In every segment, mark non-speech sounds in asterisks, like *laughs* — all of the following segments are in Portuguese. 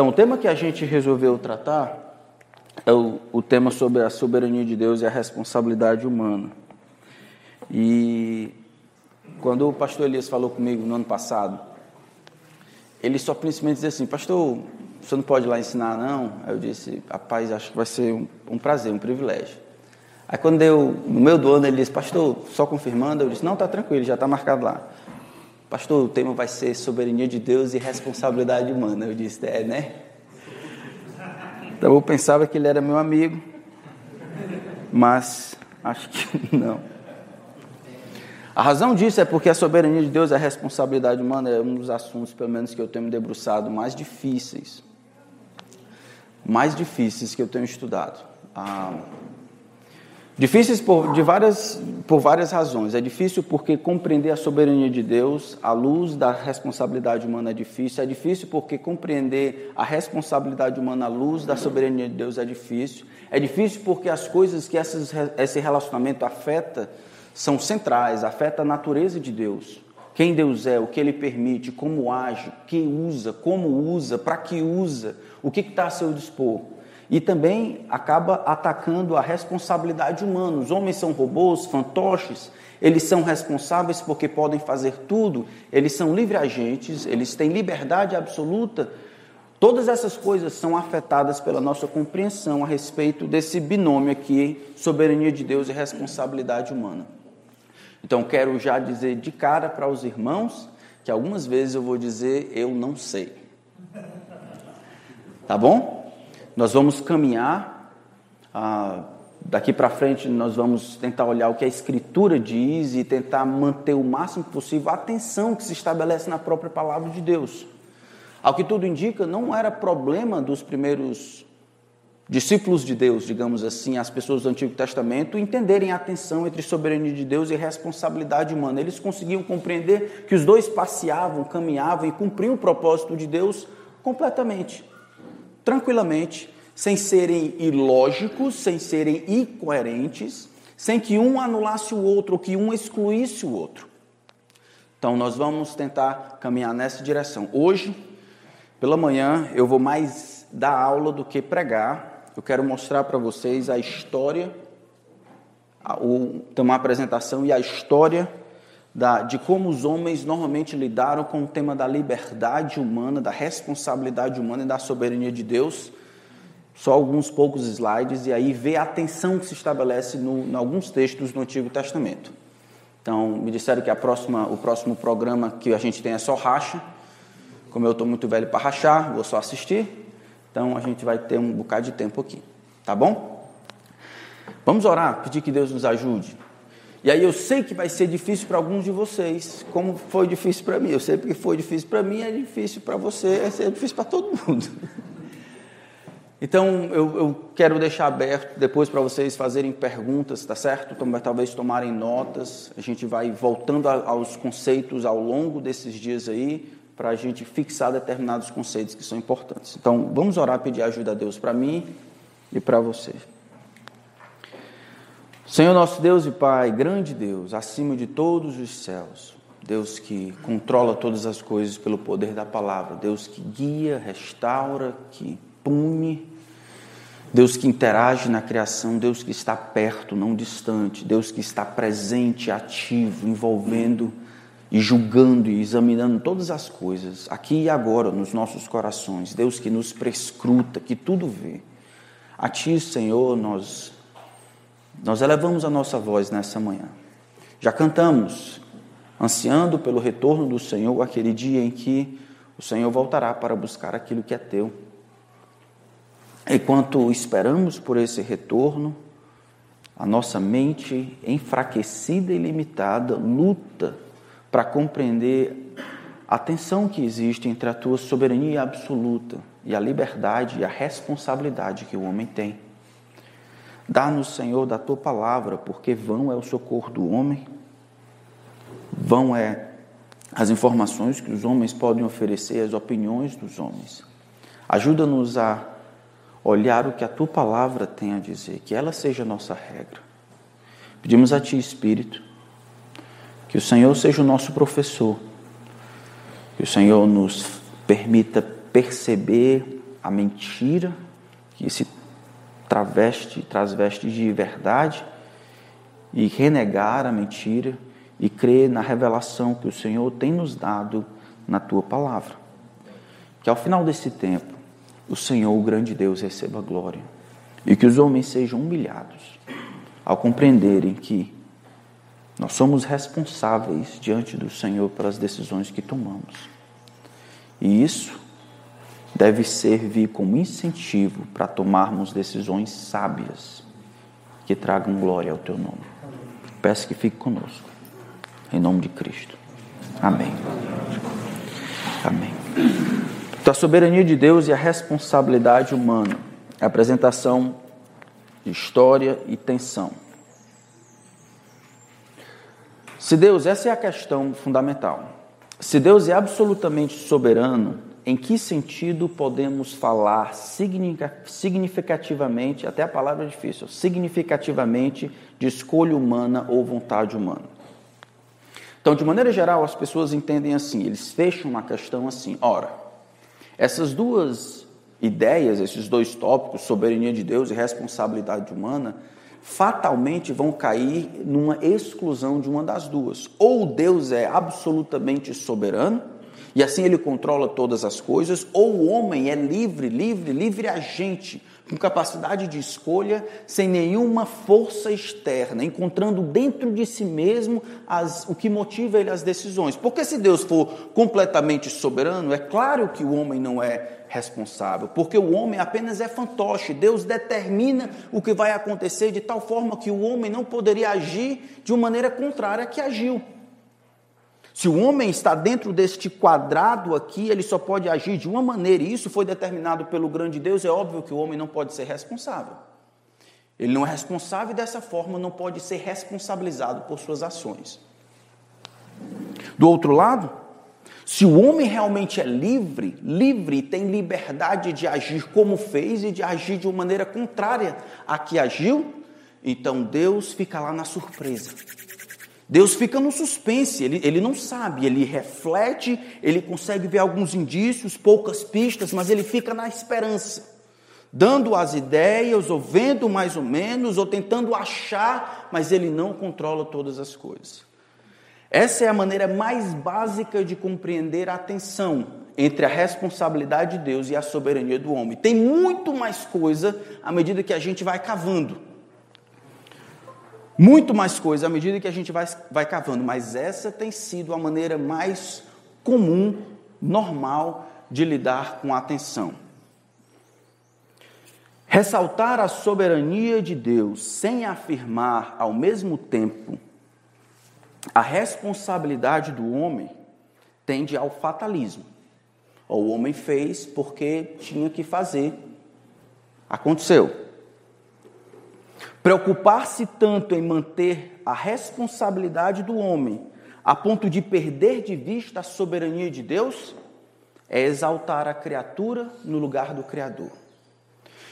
Então, o tema que a gente resolveu tratar é o, o tema sobre a soberania de Deus e a responsabilidade humana. E quando o pastor Elias falou comigo no ano passado, ele só principalmente disse assim: Pastor, você não pode ir lá ensinar, não? Aí eu disse: Rapaz, acho que vai ser um, um prazer, um privilégio. Aí quando deu, no meio do ano, ele disse: Pastor, só confirmando, eu disse: Não, tá tranquilo, já está marcado lá. Pastor, o tema vai ser soberania de Deus e responsabilidade humana. Eu disse, é, né? Então eu pensava que ele era meu amigo, mas acho que *laughs* não. A razão disso é porque a soberania de Deus e a responsabilidade humana é um dos assuntos, pelo menos, que eu tenho me debruçado mais difíceis. Mais difíceis que eu tenho estudado. Ah, Difíceis por, de várias, por várias razões. É difícil porque compreender a soberania de Deus à luz da responsabilidade humana é difícil. É difícil porque compreender a responsabilidade humana à luz da soberania de Deus é difícil. É difícil porque as coisas que essas, esse relacionamento afeta são centrais, afeta a natureza de Deus. Quem Deus é, o que Ele permite, como age, o que usa, como usa, para que usa, o que está a seu dispor e também acaba atacando a responsabilidade humana. Os homens são robôs, fantoches, eles são responsáveis porque podem fazer tudo, eles são livre agentes, eles têm liberdade absoluta. Todas essas coisas são afetadas pela nossa compreensão a respeito desse binômio aqui, soberania de Deus e responsabilidade humana. Então, quero já dizer de cara para os irmãos que algumas vezes eu vou dizer eu não sei. Tá bom? Nós vamos caminhar, ah, daqui para frente nós vamos tentar olhar o que a Escritura diz e tentar manter o máximo possível a atenção que se estabelece na própria palavra de Deus. Ao que tudo indica, não era problema dos primeiros discípulos de Deus, digamos assim, as pessoas do Antigo Testamento, entenderem a tensão entre soberania de Deus e responsabilidade humana. Eles conseguiam compreender que os dois passeavam, caminhavam e cumpriam o propósito de Deus completamente tranquilamente, sem serem ilógicos, sem serem incoerentes, sem que um anulasse o outro ou que um excluísse o outro. Então, nós vamos tentar caminhar nessa direção. Hoje, pela manhã, eu vou mais dar aula do que pregar. Eu quero mostrar para vocês a história, ter uma apresentação e a história da, de como os homens normalmente lidaram com o tema da liberdade humana, da responsabilidade humana e da soberania de Deus. Só alguns poucos slides e aí ver a tensão que se estabelece no, em alguns textos do Antigo Testamento. Então, me disseram que a próxima, o próximo programa que a gente tem é só racha. Como eu estou muito velho para rachar, vou só assistir. Então, a gente vai ter um bocado de tempo aqui. Tá bom? Vamos orar, pedir que Deus nos ajude. E aí eu sei que vai ser difícil para alguns de vocês, como foi difícil para mim. Eu sei que foi difícil para mim, é difícil para você, é difícil para todo mundo. *laughs* Então eu, eu quero deixar aberto depois para vocês fazerem perguntas, tá certo? Talvez tomarem notas. A gente vai voltando a, aos conceitos ao longo desses dias aí, para a gente fixar determinados conceitos que são importantes. Então vamos orar, pedir ajuda a Deus para mim e para vocês. Senhor nosso Deus e Pai, grande Deus, acima de todos os céus, Deus que controla todas as coisas pelo poder da palavra, Deus que guia, restaura, que pune, Deus que interage na criação, Deus que está perto, não distante, Deus que está presente, ativo, envolvendo e julgando e examinando todas as coisas, aqui e agora, nos nossos corações, Deus que nos prescruta, que tudo vê. A Ti, Senhor, nós nós elevamos a nossa voz nessa manhã. Já cantamos, ansiando pelo retorno do Senhor, aquele dia em que o Senhor voltará para buscar aquilo que é teu. Enquanto esperamos por esse retorno, a nossa mente enfraquecida e limitada luta para compreender a tensão que existe entre a tua soberania absoluta e a liberdade e a responsabilidade que o homem tem. Dá-nos, Senhor, da tua palavra, porque vão é o socorro do homem, vão é as informações que os homens podem oferecer, as opiniões dos homens. Ajuda-nos a olhar o que a tua palavra tem a dizer, que ela seja nossa regra. Pedimos a ti, Espírito, que o Senhor seja o nosso professor, que o Senhor nos permita perceber a mentira, que se traveste, transveste de verdade, e renegar a mentira e crer na revelação que o Senhor tem nos dado na tua palavra. Que ao final desse tempo, o Senhor, o grande Deus, receba glória e que os homens sejam humilhados ao compreenderem que nós somos responsáveis diante do Senhor pelas decisões que tomamos. E isso deve servir como incentivo para tomarmos decisões sábias que tragam glória ao teu nome. Peço que fique conosco. Em nome de Cristo. Amém. Amém. A soberania de Deus e a responsabilidade humana. A apresentação de história e tensão. Se Deus, essa é a questão fundamental. Se Deus é absolutamente soberano, em que sentido podemos falar significativamente, até a palavra é difícil, significativamente de escolha humana ou vontade humana? Então, de maneira geral, as pessoas entendem assim, eles fecham uma questão assim: ora, essas duas ideias, esses dois tópicos, soberania de Deus e responsabilidade humana, fatalmente vão cair numa exclusão de uma das duas. Ou Deus é absolutamente soberano, e assim ele controla todas as coisas, ou o homem é livre, livre, livre agente, com capacidade de escolha, sem nenhuma força externa, encontrando dentro de si mesmo as, o que motiva ele as decisões. Porque se Deus for completamente soberano, é claro que o homem não é responsável, porque o homem apenas é fantoche. Deus determina o que vai acontecer de tal forma que o homem não poderia agir de uma maneira contrária que agiu. Se o homem está dentro deste quadrado aqui, ele só pode agir de uma maneira, e isso foi determinado pelo grande Deus, é óbvio que o homem não pode ser responsável. Ele não é responsável e dessa forma não pode ser responsabilizado por suas ações. Do outro lado, se o homem realmente é livre, livre tem liberdade de agir como fez e de agir de uma maneira contrária a que agiu, então Deus fica lá na surpresa. Deus fica no suspense, ele, ele não sabe, ele reflete, ele consegue ver alguns indícios, poucas pistas, mas ele fica na esperança, dando as ideias, ou vendo mais ou menos, ou tentando achar, mas ele não controla todas as coisas. Essa é a maneira mais básica de compreender a tensão entre a responsabilidade de Deus e a soberania do homem. Tem muito mais coisa à medida que a gente vai cavando. Muito mais coisa à medida que a gente vai, vai cavando, mas essa tem sido a maneira mais comum, normal de lidar com a tensão. Ressaltar a soberania de Deus sem afirmar ao mesmo tempo a responsabilidade do homem tende ao fatalismo. O homem fez porque tinha que fazer. Aconteceu. Preocupar-se tanto em manter a responsabilidade do homem a ponto de perder de vista a soberania de Deus é exaltar a criatura no lugar do Criador.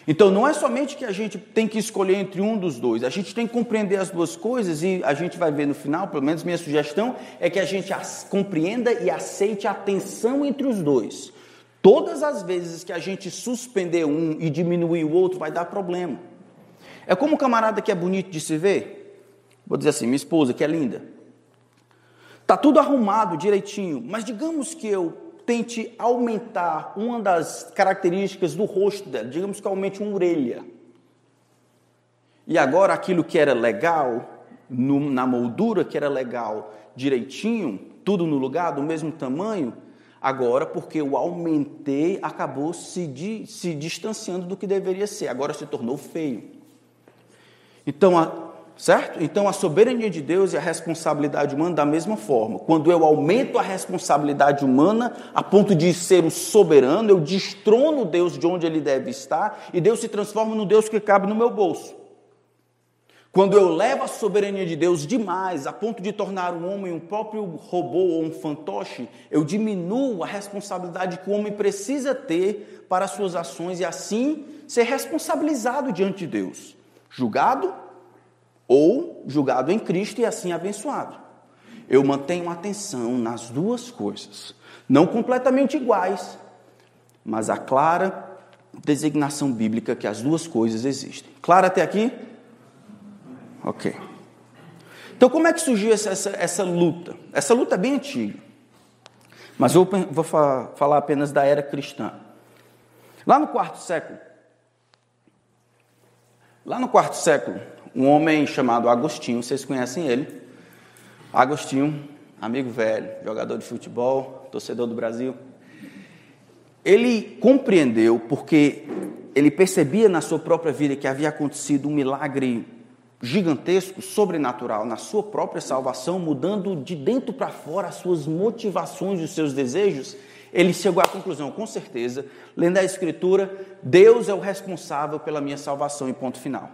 Então não é somente que a gente tem que escolher entre um dos dois, a gente tem que compreender as duas coisas e a gente vai ver no final, pelo menos minha sugestão, é que a gente compreenda e aceite a tensão entre os dois. Todas as vezes que a gente suspender um e diminuir o outro, vai dar problema. É como um camarada que é bonito de se ver, vou dizer assim, minha esposa que é linda, tá tudo arrumado direitinho, mas digamos que eu tente aumentar uma das características do rosto dela, digamos que aumente uma orelha. E agora aquilo que era legal, no, na moldura que era legal direitinho, tudo no lugar, do mesmo tamanho, agora porque eu aumentei, acabou se, di, se distanciando do que deveria ser, agora se tornou feio. Então, a, Certo? Então a soberania de Deus e a responsabilidade humana da mesma forma. Quando eu aumento a responsabilidade humana a ponto de ser o soberano, eu destrono Deus de onde ele deve estar e Deus se transforma no Deus que cabe no meu bolso. Quando eu levo a soberania de Deus demais, a ponto de tornar um homem um próprio robô ou um fantoche, eu diminuo a responsabilidade que o homem precisa ter para suas ações e assim ser responsabilizado diante de Deus. Julgado ou julgado em Cristo e assim abençoado. Eu mantenho atenção nas duas coisas, não completamente iguais, mas a clara designação bíblica que as duas coisas existem. Claro até aqui? Ok. Então, como é que surgiu essa, essa, essa luta? Essa luta é bem antiga. Mas eu vou falar apenas da era cristã. Lá no quarto século, lá no quarto século, um homem chamado Agostinho, vocês conhecem ele? Agostinho, amigo velho, jogador de futebol, torcedor do Brasil. Ele compreendeu porque ele percebia na sua própria vida que havia acontecido um milagre gigantesco, sobrenatural, na sua própria salvação, mudando de dentro para fora as suas motivações os seus desejos, ele chegou à conclusão, com certeza, lendo a Escritura, Deus é o responsável pela minha salvação e ponto final.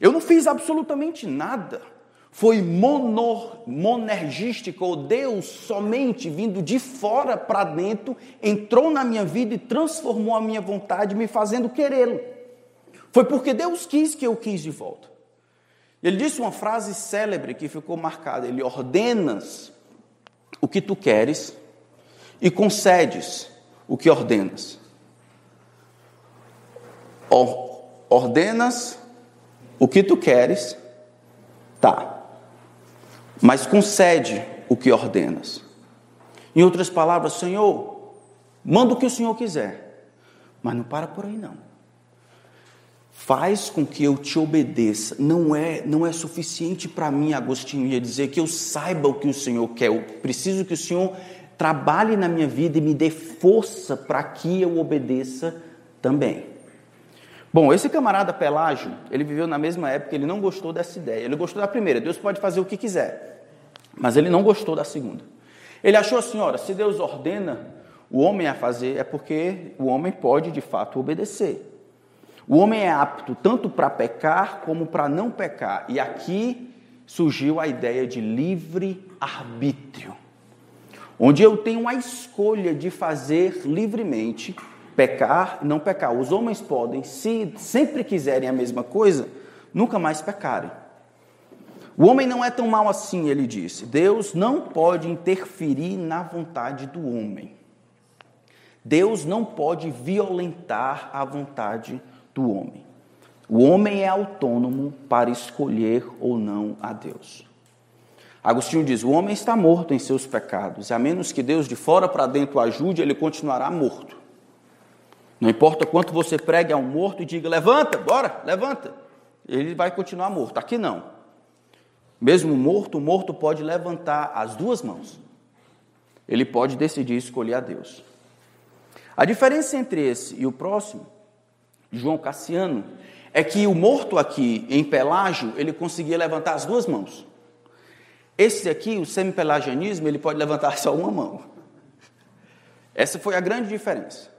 Eu não fiz absolutamente nada. Foi monor, monergístico, ou Deus somente vindo de fora para dentro, entrou na minha vida e transformou a minha vontade, me fazendo querê-lo. Foi porque Deus quis que eu quis de volta. Ele disse uma frase célebre que ficou marcada: Ele ordenas o que tu queres e concedes o que ordenas. Or, ordenas o que tu queres, tá, mas concede o que ordenas. Em outras palavras, Senhor, manda o que o Senhor quiser, mas não para por aí não faz com que eu te obedeça. Não é, não é suficiente para mim, Agostinho ia dizer que eu saiba o que o Senhor quer. Eu preciso que o Senhor trabalhe na minha vida e me dê força para que eu obedeça também. Bom, esse camarada Pelágio, ele viveu na mesma época, ele não gostou dessa ideia. Ele gostou da primeira, Deus pode fazer o que quiser. Mas ele não gostou da segunda. Ele achou assim, ora, se Deus ordena o homem a fazer, é porque o homem pode de fato obedecer. O homem é apto tanto para pecar como para não pecar. E aqui surgiu a ideia de livre arbítrio, onde eu tenho a escolha de fazer livremente pecar e não pecar. Os homens podem, se sempre quiserem a mesma coisa, nunca mais pecarem. O homem não é tão mau assim, ele disse. Deus não pode interferir na vontade do homem. Deus não pode violentar a vontade do homem. O homem é autônomo para escolher ou não a Deus. Agostinho diz: o homem está morto em seus pecados, e a menos que Deus de fora para dentro ajude, ele continuará morto. Não importa quanto você pregue a um morto e diga: levanta, bora, levanta. Ele vai continuar morto. Aqui não. Mesmo morto, o morto pode levantar as duas mãos. Ele pode decidir escolher a Deus. A diferença entre esse e o próximo João Cassiano, é que o morto aqui em Pelágio, ele conseguia levantar as duas mãos. Esse aqui, o semipelagianismo, ele pode levantar *laughs* só uma mão. Essa foi a grande diferença.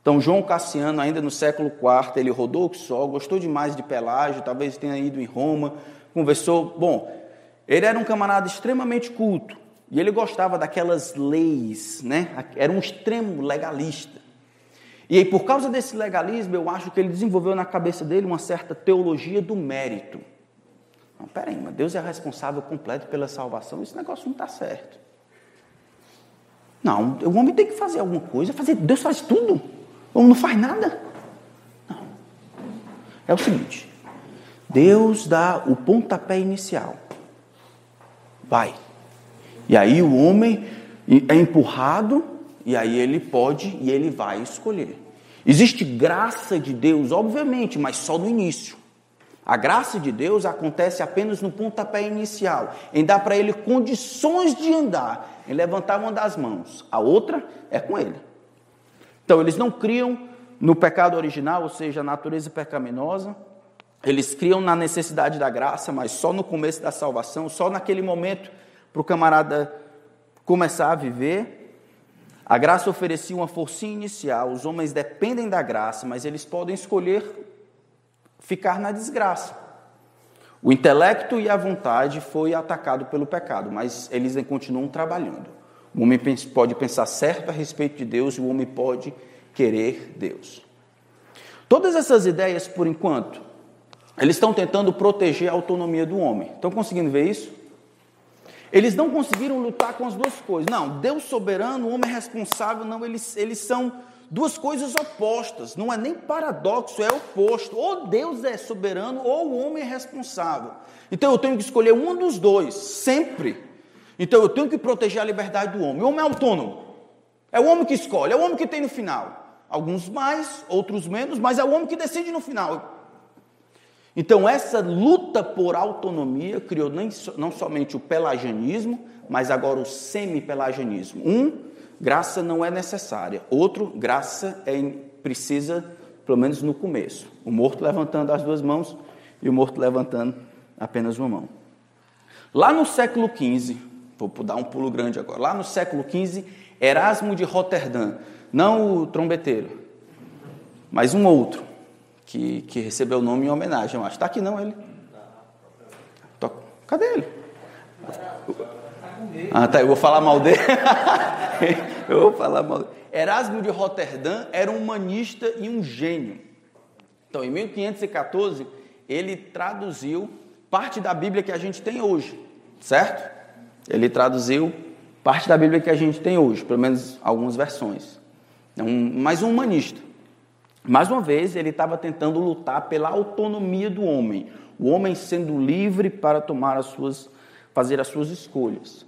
Então, João Cassiano, ainda no século IV, ele rodou o sol, gostou demais de Pelágio, talvez tenha ido em Roma, conversou. Bom, ele era um camarada extremamente culto e ele gostava daquelas leis, né? Era um extremo legalista. E aí, por causa desse legalismo, eu acho que ele desenvolveu na cabeça dele uma certa teologia do mérito. Não, peraí, mas Deus é responsável completo pela salvação, esse negócio não está certo. Não, o homem tem que fazer alguma coisa, fazer, Deus faz tudo, o homem não faz nada. Não. É o seguinte: Deus dá o pontapé inicial. Vai. E aí o homem é empurrado e aí ele pode e ele vai escolher. Existe graça de Deus, obviamente, mas só no início. A graça de Deus acontece apenas no pontapé inicial, em dar para ele condições de andar, em levantar uma das mãos. A outra é com ele. Então, eles não criam no pecado original, ou seja, a natureza pecaminosa, eles criam na necessidade da graça, mas só no começo da salvação, só naquele momento para o camarada começar a viver. A graça oferecia uma forcinha inicial, os homens dependem da graça, mas eles podem escolher ficar na desgraça. O intelecto e a vontade foi atacado pelo pecado, mas eles continuam trabalhando. O homem pode pensar certo a respeito de Deus e o homem pode querer Deus. Todas essas ideias, por enquanto, eles estão tentando proteger a autonomia do homem. Estão conseguindo ver isso? Eles não conseguiram lutar com as duas coisas. Não, Deus soberano, o homem responsável, não, eles, eles são duas coisas opostas. Não é nem paradoxo, é oposto. Ou Deus é soberano, ou o homem é responsável. Então eu tenho que escolher um dos dois, sempre. Então eu tenho que proteger a liberdade do homem. O homem é autônomo. É o homem que escolhe, é o homem que tem no final. Alguns mais, outros menos, mas é o homem que decide no final. Então, essa luta por autonomia criou nem, não somente o pelagianismo, mas agora o semi-pelagianismo. Um, graça não é necessária. Outro, graça é, precisa, pelo menos no começo. O morto levantando as duas mãos e o morto levantando apenas uma mão. Lá no século XV, vou dar um pulo grande agora, lá no século XV, Erasmo de Roterdã, não o trombeteiro, mas um outro, que, que recebeu o nome em homenagem, eu acho. Está aqui não ele? Cadê ele? Ah, tá, eu vou falar mal dele. *laughs* eu vou falar mal dele. Erasmo de Roterdã era um humanista e um gênio. Então, em 1514, ele traduziu parte da Bíblia que a gente tem hoje, certo? Ele traduziu parte da Bíblia que a gente tem hoje, pelo menos algumas versões. É um, mais um humanista. Mais uma vez, ele estava tentando lutar pela autonomia do homem, o homem sendo livre para tomar as suas, fazer as suas escolhas.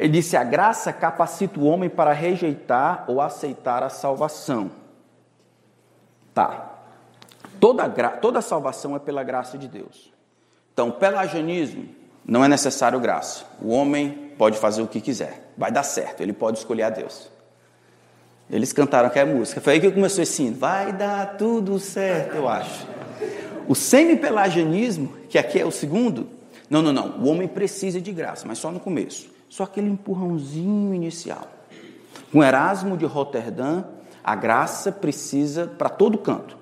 Ele disse: a graça capacita o homem para rejeitar ou aceitar a salvação. Tá. Toda, toda salvação é pela graça de Deus. Então, pelagianismo não é necessário graça. O homem pode fazer o que quiser, vai dar certo, ele pode escolher a Deus. Eles cantaram aquela música. Foi aí que começou esse hino. Vai dar tudo certo, eu acho. O semi-pelagianismo, que aqui é o segundo, não, não, não. O homem precisa de graça, mas só no começo. Só aquele empurrãozinho inicial. Com Erasmo de Roterdã, a graça precisa para todo canto.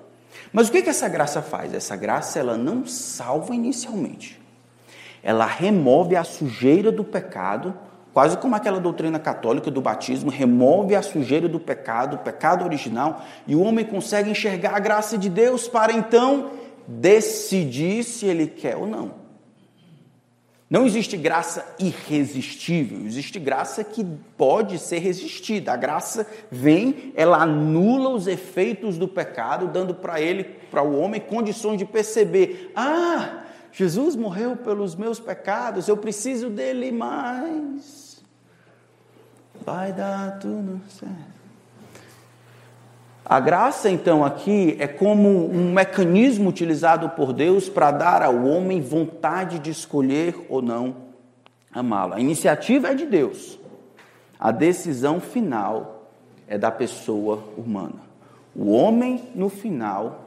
Mas o que, que essa graça faz? Essa graça ela não salva inicialmente. Ela remove a sujeira do pecado Quase como aquela doutrina católica do batismo, remove a sujeira do pecado, o pecado original, e o homem consegue enxergar a graça de Deus para então decidir se ele quer ou não. Não existe graça irresistível, existe graça que pode ser resistida. A graça vem, ela anula os efeitos do pecado, dando para ele, para o homem, condições de perceber: ah, Jesus morreu pelos meus pecados, eu preciso dele mais. Vai dar tudo certo. A graça, então, aqui é como um mecanismo utilizado por Deus para dar ao homem vontade de escolher ou não amá-lo. A iniciativa é de Deus, a decisão final é da pessoa humana. O homem, no final,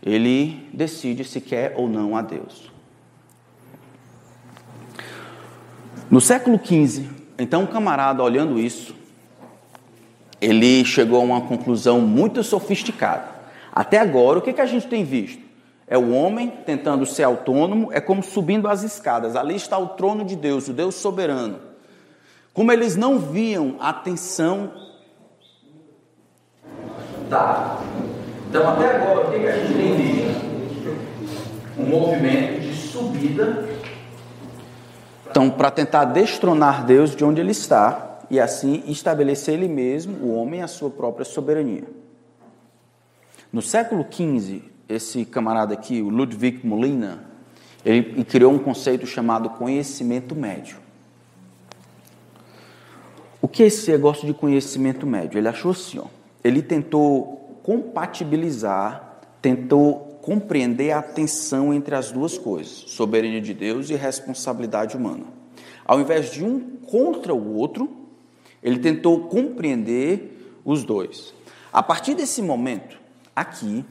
ele decide se quer ou não a Deus. No século XV, então um camarada olhando isso, ele chegou a uma conclusão muito sofisticada. Até agora, o que, que a gente tem visto? É o homem tentando ser autônomo, é como subindo as escadas. Ali está o trono de Deus, o Deus soberano. Como eles não viam a atenção. Tá. Então, até agora, o que, que a gente tem visto? Um movimento de subida. Então, para tentar destronar Deus de onde ele está e assim estabelecer ele mesmo, o homem, a sua própria soberania. No século XV, esse camarada aqui, o Ludwig Molina, ele criou um conceito chamado conhecimento médio. O que é esse negócio de conhecimento médio? Ele achou assim, ó, ele tentou compatibilizar, tentou compreender a tensão entre as duas coisas, soberania de Deus e responsabilidade humana. Ao invés de um contra o outro, ele tentou compreender os dois. A partir desse momento, aqui,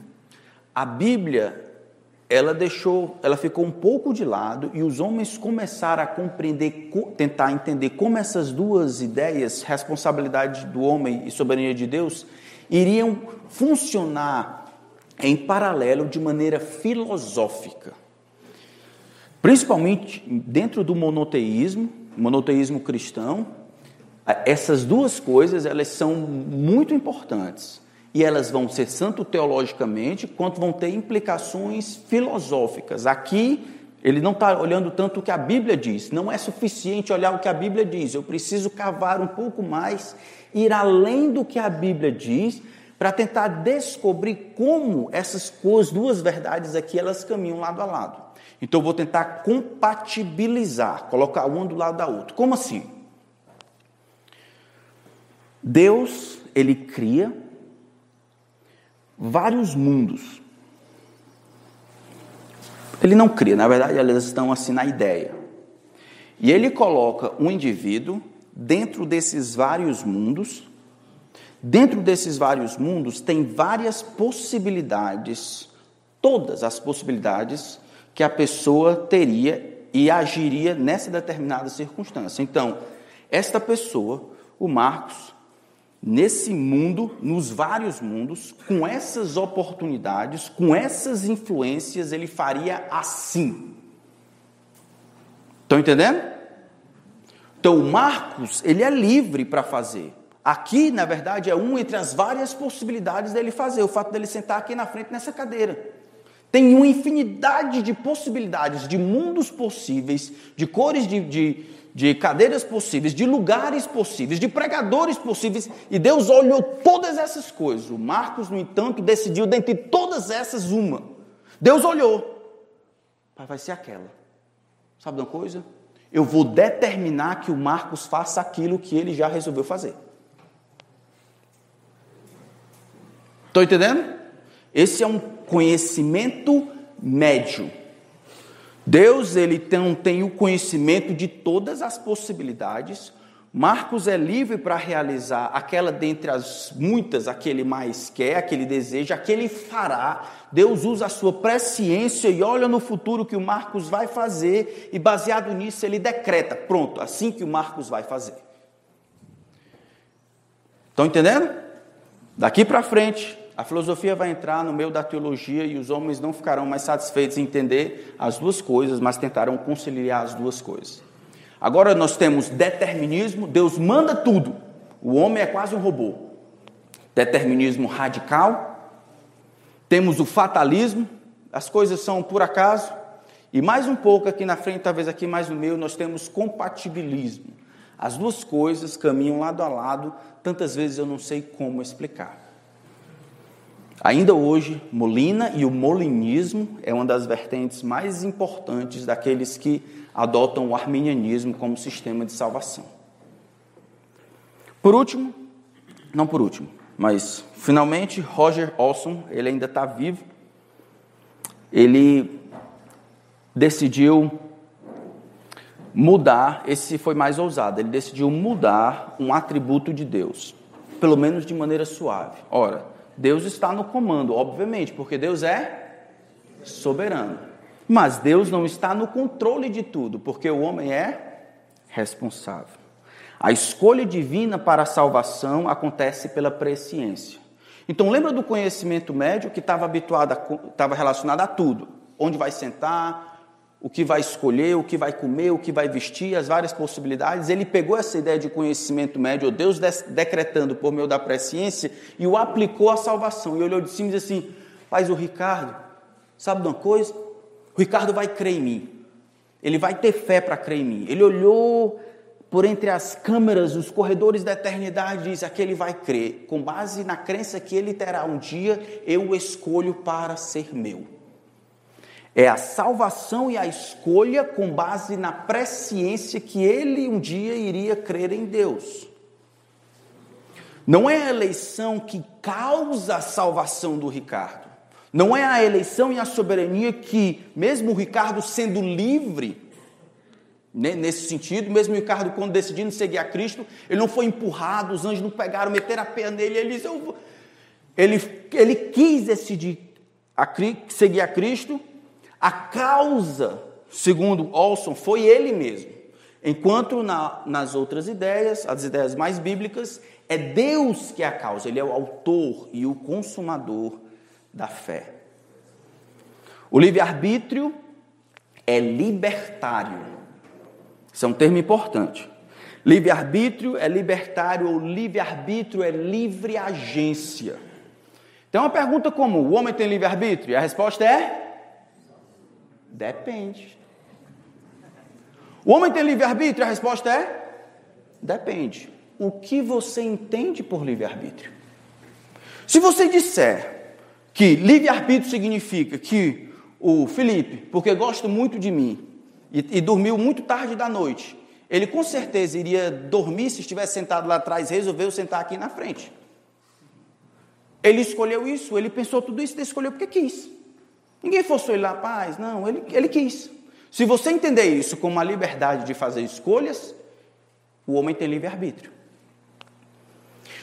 a Bíblia ela deixou, ela ficou um pouco de lado e os homens começaram a compreender, tentar entender como essas duas ideias, responsabilidade do homem e soberania de Deus, iriam funcionar em paralelo de maneira filosófica. Principalmente dentro do monoteísmo, monoteísmo cristão, essas duas coisas elas são muito importantes e elas vão ser tanto teologicamente quanto vão ter implicações filosóficas. Aqui Ele não está olhando tanto o que a Bíblia diz. Não é suficiente olhar o que a Bíblia diz. Eu preciso cavar um pouco mais, ir além do que a Bíblia diz, para tentar descobrir como essas duas verdades aqui elas caminham lado a lado. Então eu vou tentar compatibilizar, colocar uma do lado da outra. Como assim? Deus, ele cria vários mundos. Ele não cria, na verdade, elas estão assim na ideia. E ele coloca um indivíduo dentro desses vários mundos. Dentro desses vários mundos tem várias possibilidades, todas as possibilidades que a pessoa teria e agiria nessa determinada circunstância. Então, esta pessoa, o Marcos, nesse mundo, nos vários mundos, com essas oportunidades, com essas influências, ele faria assim. Estão entendendo? Então, Marcos, ele é livre para fazer. Aqui, na verdade, é um entre as várias possibilidades dele fazer, o fato dele sentar aqui na frente nessa cadeira. Tem uma infinidade de possibilidades, de mundos possíveis, de cores de, de de cadeiras possíveis, de lugares possíveis, de pregadores possíveis, e Deus olhou todas essas coisas. O Marcos, no entanto, decidiu dentre todas essas uma. Deus olhou, vai ser aquela. Sabe de uma coisa? Eu vou determinar que o Marcos faça aquilo que ele já resolveu fazer. Estou entendendo? Esse é um conhecimento médio. Deus ele tem, tem o conhecimento de todas as possibilidades. Marcos é livre para realizar aquela dentre as muitas, aquele mais quer, aquele deseja, aquele fará. Deus usa a sua presciência e olha no futuro que o Marcos vai fazer, e baseado nisso ele decreta: pronto, assim que o Marcos vai fazer. Estão entendendo? Daqui para frente, a filosofia vai entrar no meio da teologia e os homens não ficarão mais satisfeitos em entender as duas coisas, mas tentarão conciliar as duas coisas. Agora nós temos determinismo, Deus manda tudo. O homem é quase um robô. Determinismo radical. Temos o fatalismo, as coisas são por acaso. E mais um pouco aqui na frente, talvez aqui mais no meio, nós temos compatibilismo. As duas coisas caminham lado a lado, tantas vezes eu não sei como explicar. Ainda hoje, Molina e o molinismo é uma das vertentes mais importantes daqueles que adotam o arminianismo como sistema de salvação. Por último, não por último, mas finalmente Roger Olson, ele ainda está vivo, ele decidiu mudar, esse foi mais ousado, ele decidiu mudar um atributo de Deus, pelo menos de maneira suave. Ora, Deus está no comando, obviamente, porque Deus é soberano. Mas Deus não está no controle de tudo, porque o homem é responsável. A escolha divina para a salvação acontece pela presciência. Então, lembra do conhecimento médio que estava habituado, estava relacionado a tudo: onde vai sentar, o que vai escolher, o que vai comer, o que vai vestir, as várias possibilidades. Ele pegou essa ideia de conhecimento médio, Deus decretando por meio da presciência, e o aplicou à salvação. E olhou de cima e disse assim: Faz o Ricardo, sabe de uma coisa? O Ricardo vai crer em mim. Ele vai ter fé para crer em mim. Ele olhou por entre as câmeras, os corredores da eternidade, e disse: Aquele vai crer. Com base na crença que ele terá um dia, eu escolho para ser meu. É a salvação e a escolha com base na presciência que ele um dia iria crer em Deus. Não é a eleição que causa a salvação do Ricardo. Não é a eleição e a soberania que, mesmo o Ricardo sendo livre, né, nesse sentido, mesmo o Ricardo, quando decidindo seguir a Cristo, ele não foi empurrado, os anjos não pegaram, meteram a pena nele, ele, ele, ele quis decidir a, seguir a Cristo, a causa, segundo Olson, foi ele mesmo. Enquanto na, nas outras ideias, as ideias mais bíblicas, é Deus que é a causa, Ele é o autor e o consumador da fé. O livre-arbítrio é libertário. Isso é um termo importante. Livre-arbítrio é libertário ou livre-arbítrio é livre agência. Tem uma pergunta comum: o homem tem livre-arbítrio? A resposta é Depende. O homem tem livre-arbítrio? A resposta é: depende. O que você entende por livre-arbítrio? Se você disser que livre-arbítrio significa que o Felipe, porque gosta muito de mim e, e dormiu muito tarde da noite, ele com certeza iria dormir se estivesse sentado lá atrás, resolveu sentar aqui na frente. Ele escolheu isso, ele pensou tudo isso, ele escolheu porque quis. Ninguém forçou ele lá, paz, não, ele, ele quis. Se você entender isso como uma liberdade de fazer escolhas, o homem tem livre-arbítrio.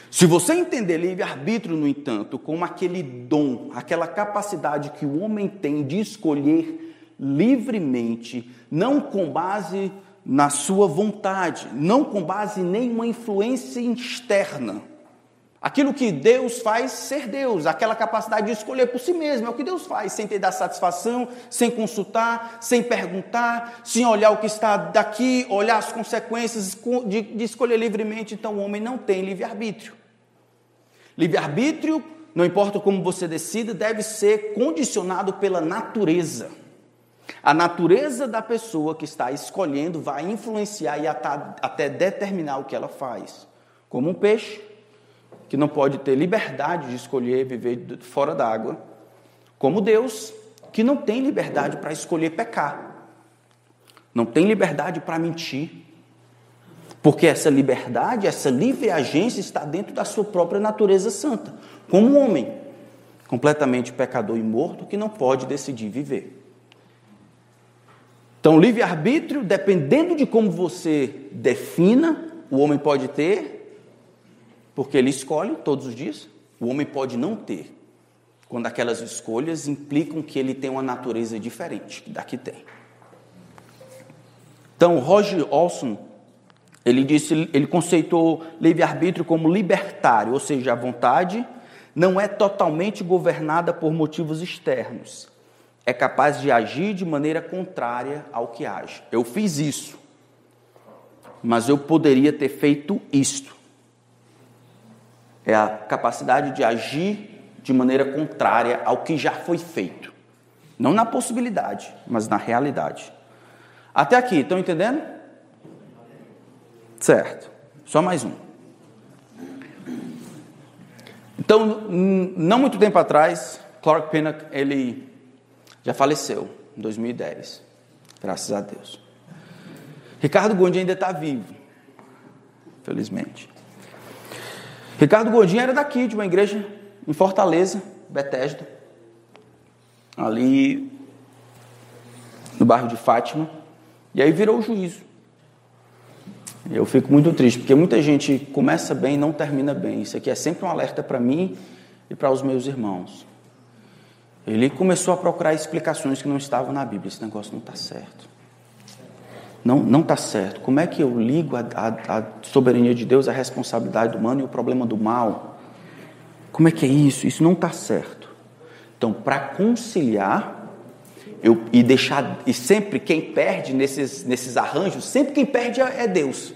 Se você entender livre-arbítrio, no entanto, como aquele dom, aquela capacidade que o homem tem de escolher livremente, não com base na sua vontade, não com base em nenhuma influência externa, Aquilo que Deus faz ser Deus, aquela capacidade de escolher por si mesmo, é o que Deus faz, sem ter dar satisfação, sem consultar, sem perguntar, sem olhar o que está daqui, olhar as consequências de, de escolher livremente. Então o homem não tem livre-arbítrio. Livre-arbítrio, não importa como você decida, deve ser condicionado pela natureza. A natureza da pessoa que está escolhendo vai influenciar e até determinar o que ela faz. Como um peixe que não pode ter liberdade de escolher viver fora d'água, como Deus, que não tem liberdade para escolher pecar, não tem liberdade para mentir, porque essa liberdade, essa livre agência está dentro da sua própria natureza santa, como um homem completamente pecador e morto que não pode decidir viver. Então, livre-arbítrio, dependendo de como você defina, o homem pode ter porque ele escolhe todos os dias. O homem pode não ter, quando aquelas escolhas implicam que ele tem uma natureza diferente da que tem. Então, Roger Olson, ele disse, ele conceitou livre-arbítrio como libertário, ou seja, a vontade não é totalmente governada por motivos externos. É capaz de agir de maneira contrária ao que age. Eu fiz isso, mas eu poderia ter feito isto. É a capacidade de agir de maneira contrária ao que já foi feito. Não na possibilidade, mas na realidade. Até aqui, estão entendendo? Certo. Só mais um. Então, não muito tempo atrás, Clark Pinnock, ele já faleceu, em 2010. Graças a Deus. Ricardo Gondi ainda está vivo, felizmente. Ricardo Godinho era daqui, de uma igreja em Fortaleza, Betesda, ali no bairro de Fátima, e aí virou o juízo. Eu fico muito triste, porque muita gente começa bem e não termina bem. Isso aqui é sempre um alerta para mim e para os meus irmãos. Ele começou a procurar explicações que não estavam na Bíblia. Esse negócio não está certo. Não não está certo. Como é que eu ligo a, a, a soberania de Deus à responsabilidade humana e o problema do mal? Como é que é isso? Isso não está certo. Então, para conciliar eu, e deixar e sempre quem perde nesses nesses arranjos, sempre quem perde é, é Deus.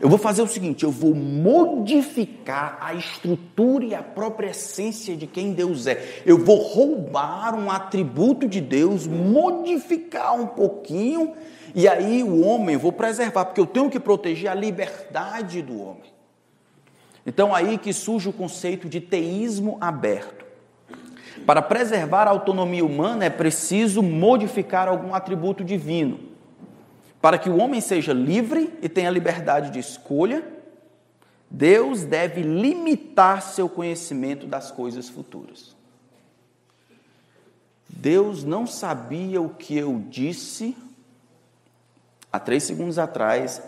Eu vou fazer o seguinte: eu vou modificar a estrutura e a própria essência de quem Deus é. Eu vou roubar um atributo de Deus, modificar um pouquinho e aí o homem, vou preservar, porque eu tenho que proteger a liberdade do homem. Então aí que surge o conceito de teísmo aberto. Para preservar a autonomia humana é preciso modificar algum atributo divino. Para que o homem seja livre e tenha liberdade de escolha, Deus deve limitar seu conhecimento das coisas futuras. Deus não sabia o que eu disse há três segundos atrás,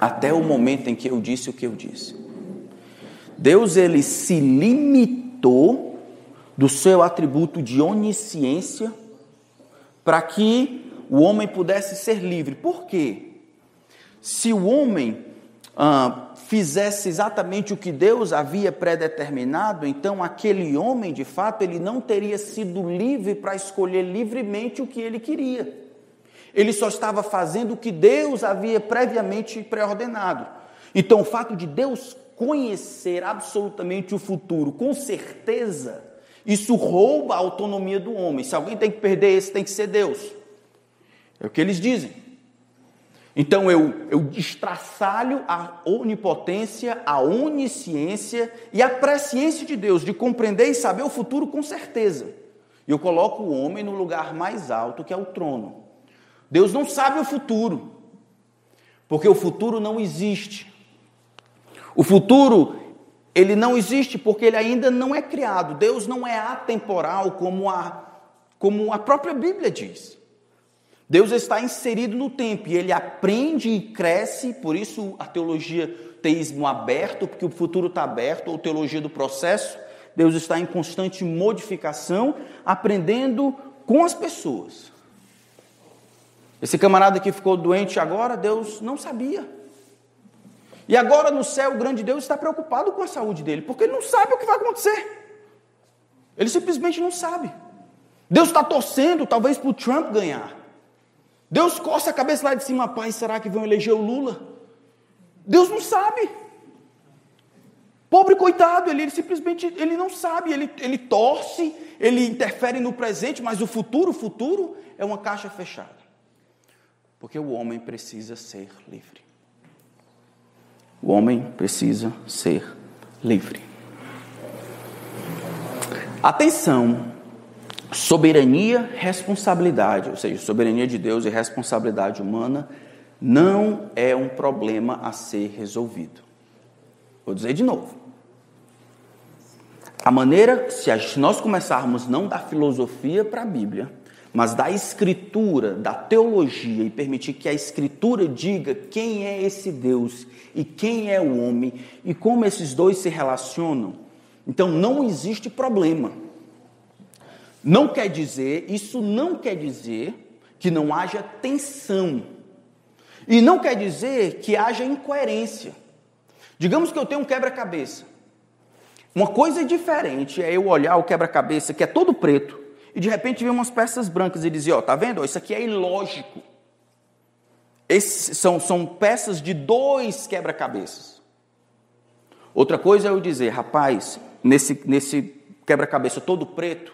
até o momento em que eu disse o que eu disse. Deus ele se limitou do seu atributo de onisciência para que o homem pudesse ser livre. Por quê? Se o homem ah, fizesse exatamente o que Deus havia predeterminado, então aquele homem, de fato, ele não teria sido livre para escolher livremente o que ele queria. Ele só estava fazendo o que Deus havia previamente preordenado. Então, o fato de Deus conhecer absolutamente o futuro, com certeza, isso rouba a autonomia do homem. Se alguém tem que perder esse, tem que ser Deus. É o que eles dizem. Então eu, eu destraçalho a onipotência, a onisciência e a presciência de Deus, de compreender e saber o futuro com certeza. E eu coloco o homem no lugar mais alto, que é o trono. Deus não sabe o futuro, porque o futuro não existe. O futuro, ele não existe porque ele ainda não é criado. Deus não é atemporal como a, como a própria Bíblia diz. Deus está inserido no tempo e ele aprende e cresce, por isso a teologia teísmo aberto, porque o futuro está aberto, ou teologia do processo. Deus está em constante modificação, aprendendo com as pessoas. Esse camarada que ficou doente agora, Deus não sabia. E agora no céu, o grande Deus está preocupado com a saúde dele, porque ele não sabe o que vai acontecer. Ele simplesmente não sabe. Deus está torcendo, talvez, para o Trump ganhar. Deus coça a cabeça lá de cima, pai, será que vão eleger o Lula? Deus não sabe. Pobre coitado, ele, ele simplesmente ele não sabe, ele, ele torce, ele interfere no presente, mas o futuro, o futuro é uma caixa fechada. Porque o homem precisa ser livre. O homem precisa ser livre. Atenção soberania, responsabilidade, ou seja, soberania de Deus e responsabilidade humana, não é um problema a ser resolvido. Vou dizer de novo. A maneira, se nós começarmos não da filosofia para a Bíblia, mas da escritura, da teologia, e permitir que a escritura diga quem é esse Deus e quem é o homem e como esses dois se relacionam, então não existe problema. Não quer dizer, isso não quer dizer que não haja tensão. E não quer dizer que haja incoerência. Digamos que eu tenho um quebra-cabeça. Uma coisa diferente é eu olhar o quebra-cabeça que é todo preto e de repente ver umas peças brancas e dizer, ó, tá vendo? Isso aqui é ilógico. Esses são, são peças de dois quebra-cabeças. Outra coisa é eu dizer, rapaz, nesse, nesse quebra-cabeça todo preto,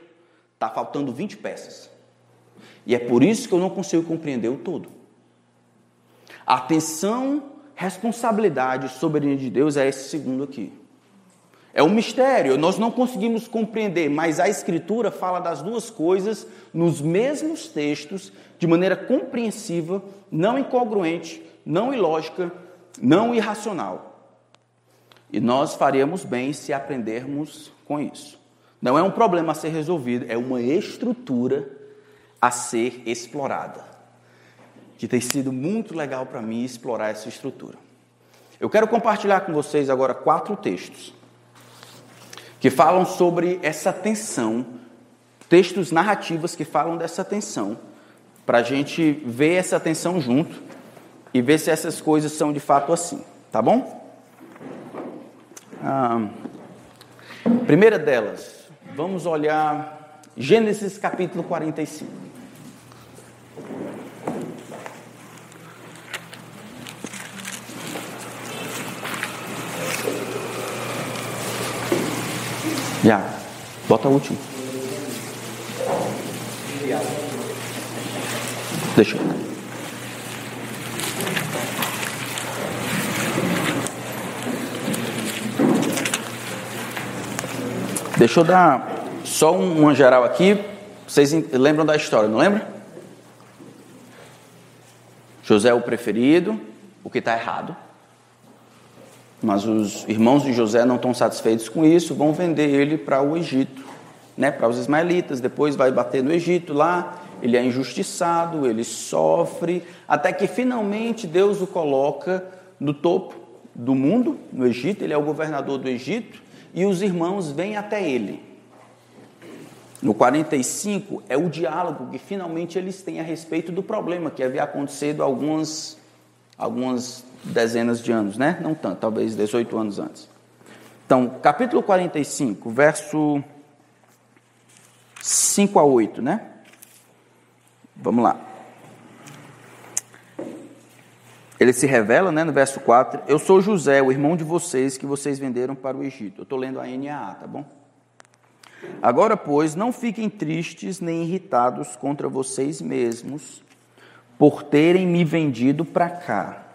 Está faltando 20 peças. E é por isso que eu não consigo compreender o todo. Atenção, responsabilidade, soberania de Deus é esse segundo aqui. É um mistério, nós não conseguimos compreender, mas a Escritura fala das duas coisas nos mesmos textos, de maneira compreensiva, não incongruente, não ilógica, não irracional. E nós faríamos bem se aprendermos com isso. Não é um problema a ser resolvido, é uma estrutura a ser explorada. Que tem sido muito legal para mim explorar essa estrutura. Eu quero compartilhar com vocês agora quatro textos que falam sobre essa tensão, textos narrativos que falam dessa tensão, para a gente ver essa tensão junto e ver se essas coisas são de fato assim, tá bom? Ah, primeira delas, Vamos olhar Gênesis capítulo 45. Já, bota o último. Deixa eu. Deixa eu dar só uma geral aqui. Vocês lembram da história, não lembra? José é o preferido, o que está errado. Mas os irmãos de José não estão satisfeitos com isso, vão vender ele para o Egito, né, para os ismaelitas. Depois vai bater no Egito lá, ele é injustiçado, ele sofre, até que finalmente Deus o coloca no topo do mundo, no Egito. Ele é o governador do Egito e os irmãos vêm até ele. No 45 é o diálogo que finalmente eles têm a respeito do problema que havia acontecido algumas, algumas dezenas de anos, né? Não tanto, talvez 18 anos antes. Então, capítulo 45, verso 5 a 8, né? Vamos lá. Ele se revela, né, no verso 4, eu sou José, o irmão de vocês que vocês venderam para o Egito. Eu estou lendo a NAA, tá bom? Agora, pois, não fiquem tristes nem irritados contra vocês mesmos por terem me vendido para cá,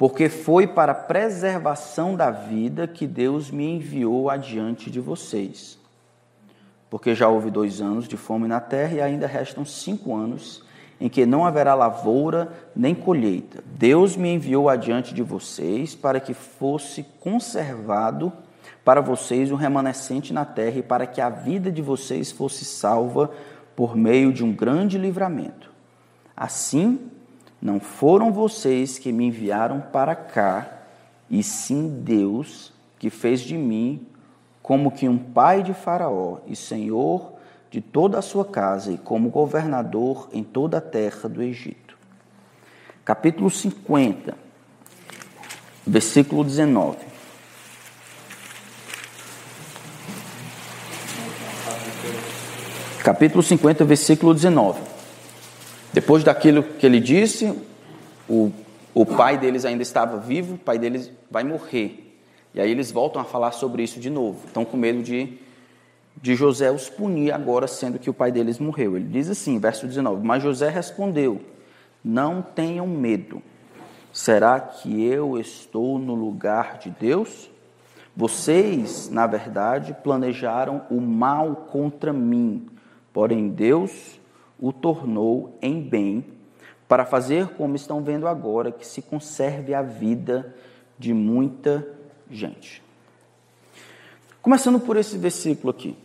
porque foi para a preservação da vida que Deus me enviou adiante de vocês. Porque já houve dois anos de fome na terra e ainda restam cinco anos em que não haverá lavoura nem colheita. Deus me enviou adiante de vocês para que fosse conservado para vocês o remanescente na terra e para que a vida de vocês fosse salva por meio de um grande livramento. Assim, não foram vocês que me enviaram para cá, e sim Deus que fez de mim como que um pai de Faraó e senhor de toda a sua casa e como governador em toda a terra do Egito. Capítulo 50, versículo 19. capítulo 50, versículo 19. Depois daquilo que ele disse, o, o pai deles ainda estava vivo, o pai deles vai morrer. E aí eles voltam a falar sobre isso de novo. Estão com medo de, de José os punir agora, sendo que o pai deles morreu. Ele diz assim, verso 19: Mas José respondeu: Não tenham medo. Será que eu estou no lugar de Deus? Vocês, na verdade, planejaram o mal contra mim Porém, Deus o tornou em bem, para fazer como estão vendo agora, que se conserve a vida de muita gente. Começando por esse versículo aqui,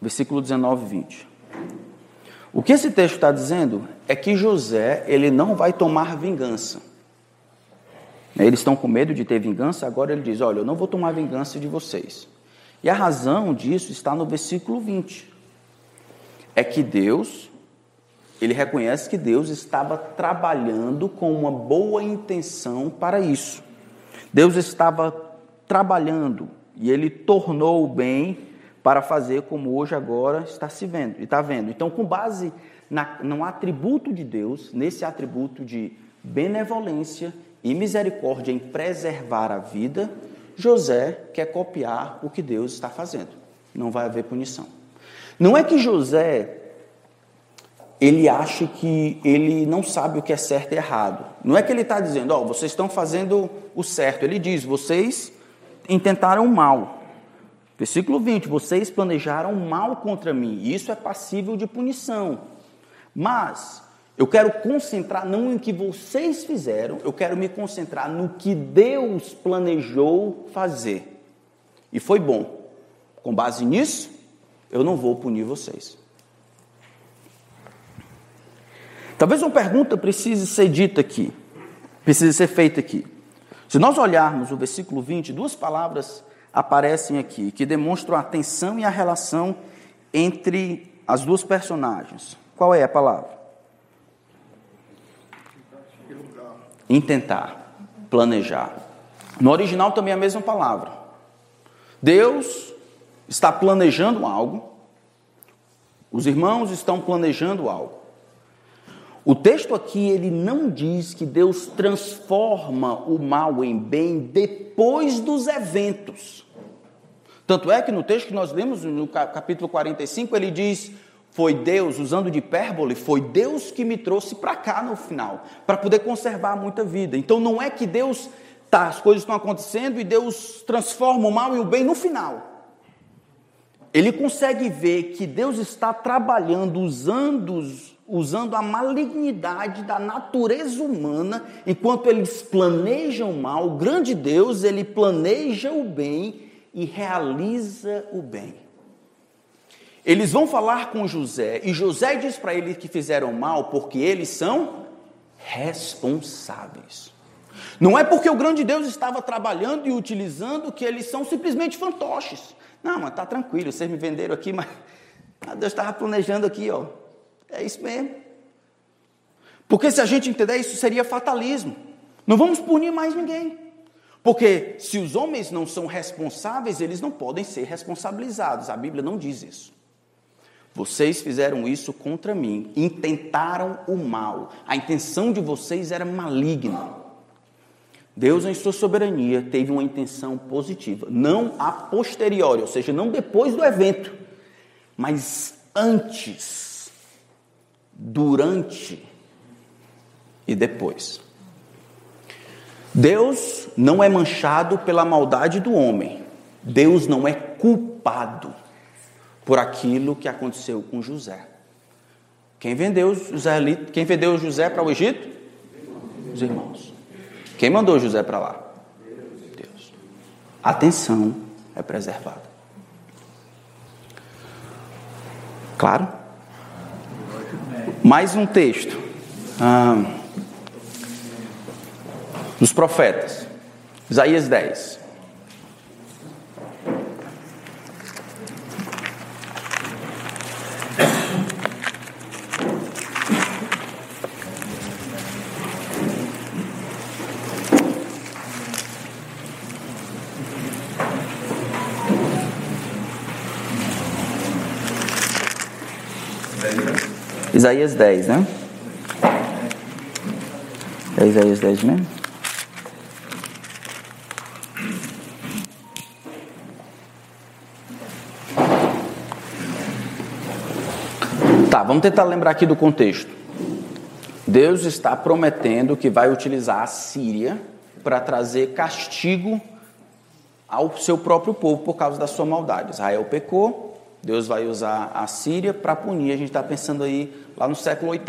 versículo 19 e 20. O que esse texto está dizendo é que José, ele não vai tomar vingança. Eles estão com medo de ter vingança, agora ele diz: Olha, eu não vou tomar vingança de vocês. E a razão disso está no versículo 20 é que Deus, ele reconhece que Deus estava trabalhando com uma boa intenção para isso. Deus estava trabalhando e ele tornou o bem para fazer como hoje agora está se vendo e está vendo. Então, com base na, no atributo de Deus, nesse atributo de benevolência e misericórdia em preservar a vida, José quer copiar o que Deus está fazendo. Não vai haver punição. Não é que José ele acha que ele não sabe o que é certo e errado. Não é que ele está dizendo, ó, oh, vocês estão fazendo o certo. Ele diz, vocês intentaram mal. Versículo 20, vocês planejaram mal contra mim. Isso é passível de punição. Mas eu quero concentrar não em que vocês fizeram, eu quero me concentrar no que Deus planejou fazer. E foi bom. Com base nisso, eu não vou punir vocês. Talvez uma pergunta precise ser dita aqui, precise ser feita aqui. Se nós olharmos o versículo 20, duas palavras aparecem aqui que demonstram a tensão e a relação entre as duas personagens. Qual é a palavra? Intentar, planejar. No original também é a mesma palavra. Deus está planejando algo, os irmãos estão planejando algo. O texto aqui ele não diz que Deus transforma o mal em bem depois dos eventos. Tanto é que no texto que nós lemos no capítulo 45, ele diz: Foi Deus, usando de hipérbole, foi Deus que me trouxe para cá no final, para poder conservar muita vida. Então não é que Deus, tá, as coisas estão acontecendo e Deus transforma o mal e o bem no final ele consegue ver que Deus está trabalhando usando, usando a malignidade da natureza humana, enquanto eles planejam o mal, o grande Deus, ele planeja o bem e realiza o bem. Eles vão falar com José, e José diz para eles que fizeram mal porque eles são responsáveis. Não é porque o grande Deus estava trabalhando e utilizando que eles são simplesmente fantoches. Não, mas está tranquilo, vocês me venderam aqui, mas Deus estava planejando aqui, ó. É isso mesmo. Porque se a gente entender isso, seria fatalismo. Não vamos punir mais ninguém. Porque se os homens não são responsáveis, eles não podem ser responsabilizados. A Bíblia não diz isso. Vocês fizeram isso contra mim, intentaram o mal. A intenção de vocês era maligna. Deus, em sua soberania, teve uma intenção positiva, não a posteriori, ou seja, não depois do evento, mas antes, durante e depois. Deus não é manchado pela maldade do homem. Deus não é culpado por aquilo que aconteceu com José. Quem vendeu José, quem vendeu José para o Egito? Os irmãos. Quem mandou José para lá? Deus. Atenção é preservada. Claro? Mais um texto. Ah, dos profetas. Isaías 10. Isaías 10, né? É Isaías 10 mesmo? Tá, vamos tentar lembrar aqui do contexto. Deus está prometendo que vai utilizar a Síria para trazer castigo ao seu próprio povo por causa da sua maldade. Israel pecou, Deus vai usar a Síria para punir. A gente está pensando aí lá no século VIII.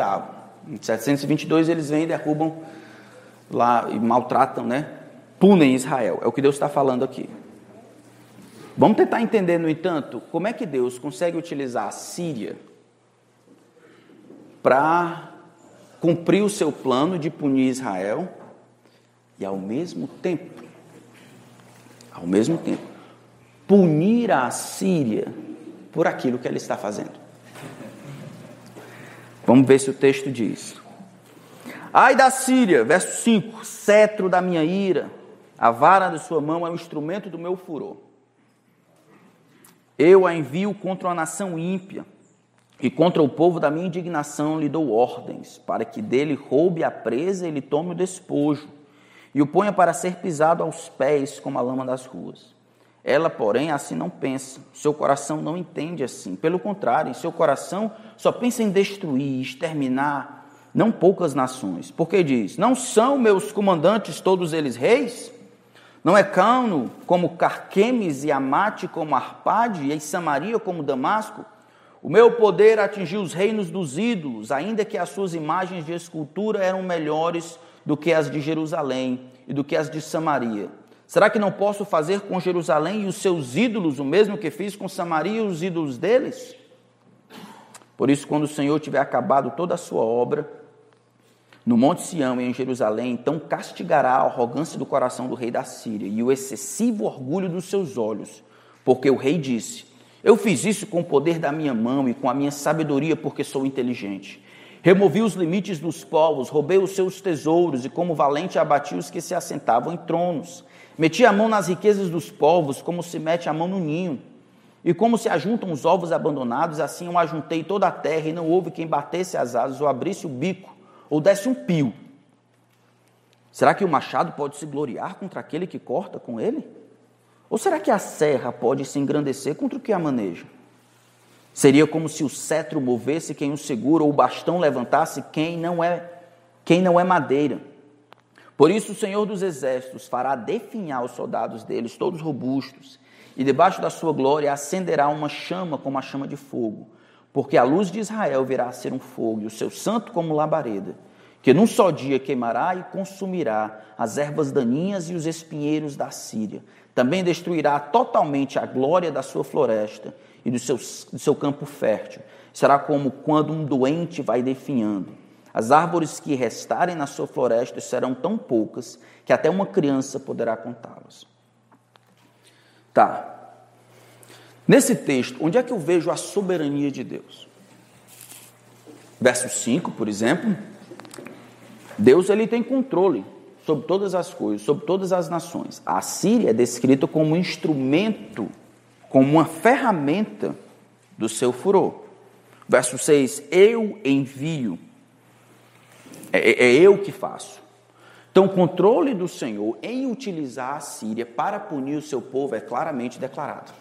Em 722 eles vêm e derrubam lá e maltratam, né? Punem Israel. É o que Deus está falando aqui. Vamos tentar entender, no entanto, como é que Deus consegue utilizar a Síria para cumprir o seu plano de punir Israel e ao mesmo tempo, ao mesmo tempo, punir a Síria por aquilo que ele está fazendo. Vamos ver se o texto diz. Ai da Síria, verso 5: cetro da minha ira, a vara de sua mão é o instrumento do meu furor. Eu a envio contra uma nação ímpia, e contra o povo da minha indignação lhe dou ordens, para que dele roube a presa e lhe tome o despojo, e o ponha para ser pisado aos pés como a lama das ruas. Ela, porém, assim não pensa. Seu coração não entende assim. Pelo contrário, seu coração só pensa em destruir, exterminar, não poucas nações. Porque diz: Não são meus comandantes todos eles reis? Não é Cano como Carquemes e Amate como Arpade e Samaria como Damasco? O meu poder atingiu os reinos dos ídolos, ainda que as suas imagens de escultura eram melhores do que as de Jerusalém e do que as de Samaria. Será que não posso fazer com Jerusalém e os seus ídolos o mesmo que fiz com Samaria e os ídolos deles? Por isso, quando o Senhor tiver acabado toda a sua obra, no Monte Sião e em Jerusalém, então castigará a arrogância do coração do rei da Síria e o excessivo orgulho dos seus olhos, porque o rei disse: Eu fiz isso com o poder da minha mão e com a minha sabedoria, porque sou inteligente. Removi os limites dos povos, roubei os seus tesouros e, como valente, abati os que se assentavam em tronos. Meti a mão nas riquezas dos povos, como se mete a mão no ninho. E como se ajuntam os ovos abandonados, assim eu ajuntei toda a terra, e não houve quem batesse as asas, ou abrisse o bico, ou desse um pio. Será que o machado pode se gloriar contra aquele que corta com ele? Ou será que a serra pode se engrandecer contra o que a maneja? Seria como se o cetro movesse quem o segura, ou o bastão levantasse quem não é quem não é madeira. Por isso o Senhor dos Exércitos fará definhar os soldados deles, todos robustos, e debaixo da sua glória acenderá uma chama como a chama de fogo, porque a luz de Israel virá a ser um fogo, e o seu santo como labareda, que num só dia queimará e consumirá as ervas daninhas e os espinheiros da Síria. Também destruirá totalmente a glória da sua floresta e do seu, do seu campo fértil. Será como quando um doente vai definhando as árvores que restarem na sua floresta serão tão poucas que até uma criança poderá contá-las. Tá. Nesse texto, onde é que eu vejo a soberania de Deus? Verso 5, por exemplo, Deus ele tem controle sobre todas as coisas, sobre todas as nações. A Síria é descrita como um instrumento, como uma ferramenta do seu furor. Verso 6: Eu envio é, é, é eu que faço. Então, o controle do Senhor em utilizar a Síria para punir o seu povo é claramente declarado.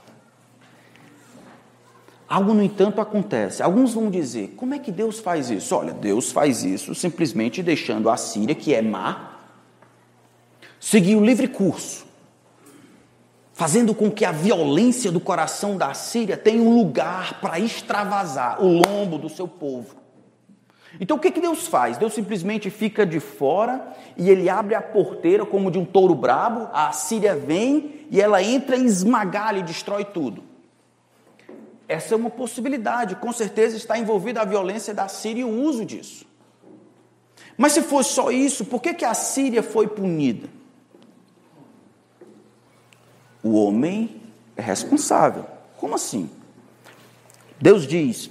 Algo, no entanto, acontece. Alguns vão dizer: como é que Deus faz isso? Olha, Deus faz isso simplesmente deixando a Síria, que é má, seguir o livre curso, fazendo com que a violência do coração da Síria tenha um lugar para extravasar o lombo do seu povo. Então o que, que Deus faz? Deus simplesmente fica de fora e ele abre a porteira como de um touro brabo, a Síria vem e ela entra e esmaga e destrói tudo. Essa é uma possibilidade, com certeza está envolvida a violência da Síria e o uso disso. Mas se fosse só isso, por que, que a Síria foi punida? O homem é responsável. Como assim? Deus diz: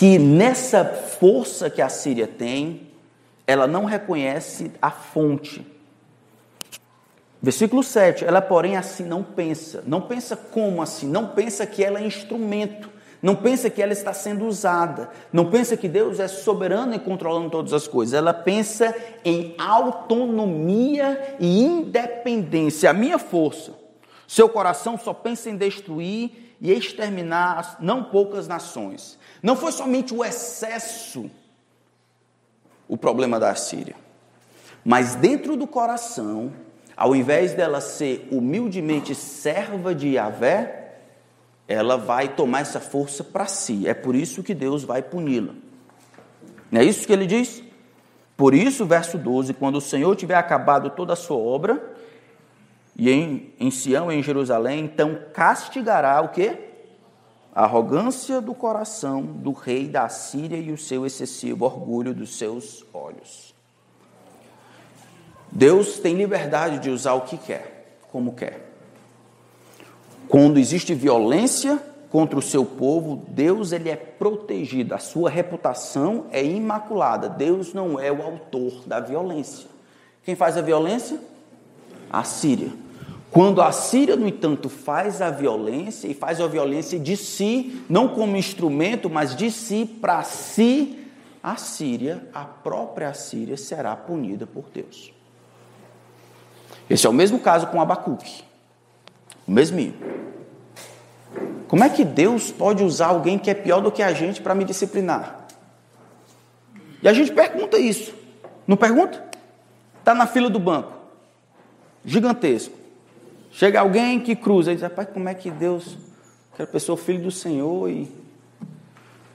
que nessa força que a Síria tem, ela não reconhece a fonte. Versículo 7, ela porém assim não pensa. Não pensa como assim? Não pensa que ela é instrumento. Não pensa que ela está sendo usada. Não pensa que Deus é soberano e controlando todas as coisas. Ela pensa em autonomia e independência. A minha força. Seu coração só pensa em destruir e exterminar não poucas nações. Não foi somente o excesso o problema da Síria, mas dentro do coração, ao invés dela ser humildemente serva de Yahvé, ela vai tomar essa força para si. É por isso que Deus vai puni-la. Não é isso que ele diz? Por isso, verso 12: quando o Senhor tiver acabado toda a sua obra, e em, em Sião em Jerusalém, então castigará o que? a arrogância do coração do rei da Síria e o seu excessivo orgulho dos seus olhos. Deus tem liberdade de usar o que quer, como quer. Quando existe violência contra o seu povo, Deus ele é protegido, a sua reputação é imaculada. Deus não é o autor da violência. Quem faz a violência? A Síria. Quando a Síria, no entanto, faz a violência, e faz a violência de si, não como instrumento, mas de si para si, a Síria, a própria Síria, será punida por Deus. Esse é o mesmo caso com Abacuque. O mesminho. Como é que Deus pode usar alguém que é pior do que a gente para me disciplinar? E a gente pergunta isso. Não pergunta? Está na fila do banco. Gigantesco. Chega alguém que cruza e diz, rapaz, como é que Deus, aquela pessoa, filho do Senhor, e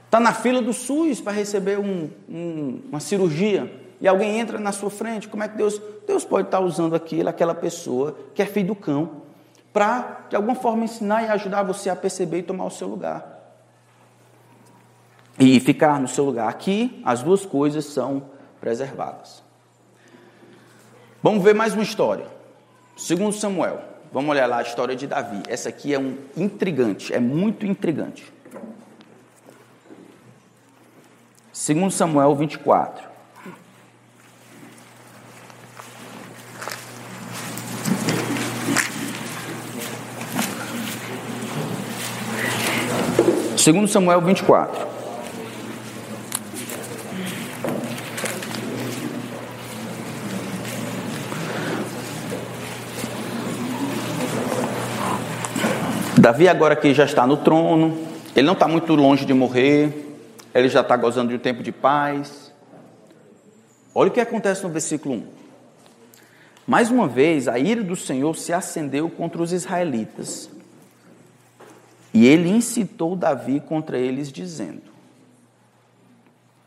está na fila do SUS para receber um, um, uma cirurgia, e alguém entra na sua frente, como é que Deus, Deus pode estar tá usando aquilo, aquela pessoa que é filho do cão, para, de alguma forma, ensinar e ajudar você a perceber e tomar o seu lugar. E ficar no seu lugar. Aqui, as duas coisas são preservadas. Vamos ver mais uma história. Segundo Samuel. Vamos olhar lá a história de Davi. Essa aqui é um intrigante, é muito intrigante. Segundo Samuel 24. Segundo Samuel 24. Davi, agora que já está no trono, ele não está muito longe de morrer, ele já está gozando de um tempo de paz. Olha o que acontece no versículo 1. Mais uma vez, a ira do Senhor se acendeu contra os israelitas. E ele incitou Davi contra eles, dizendo: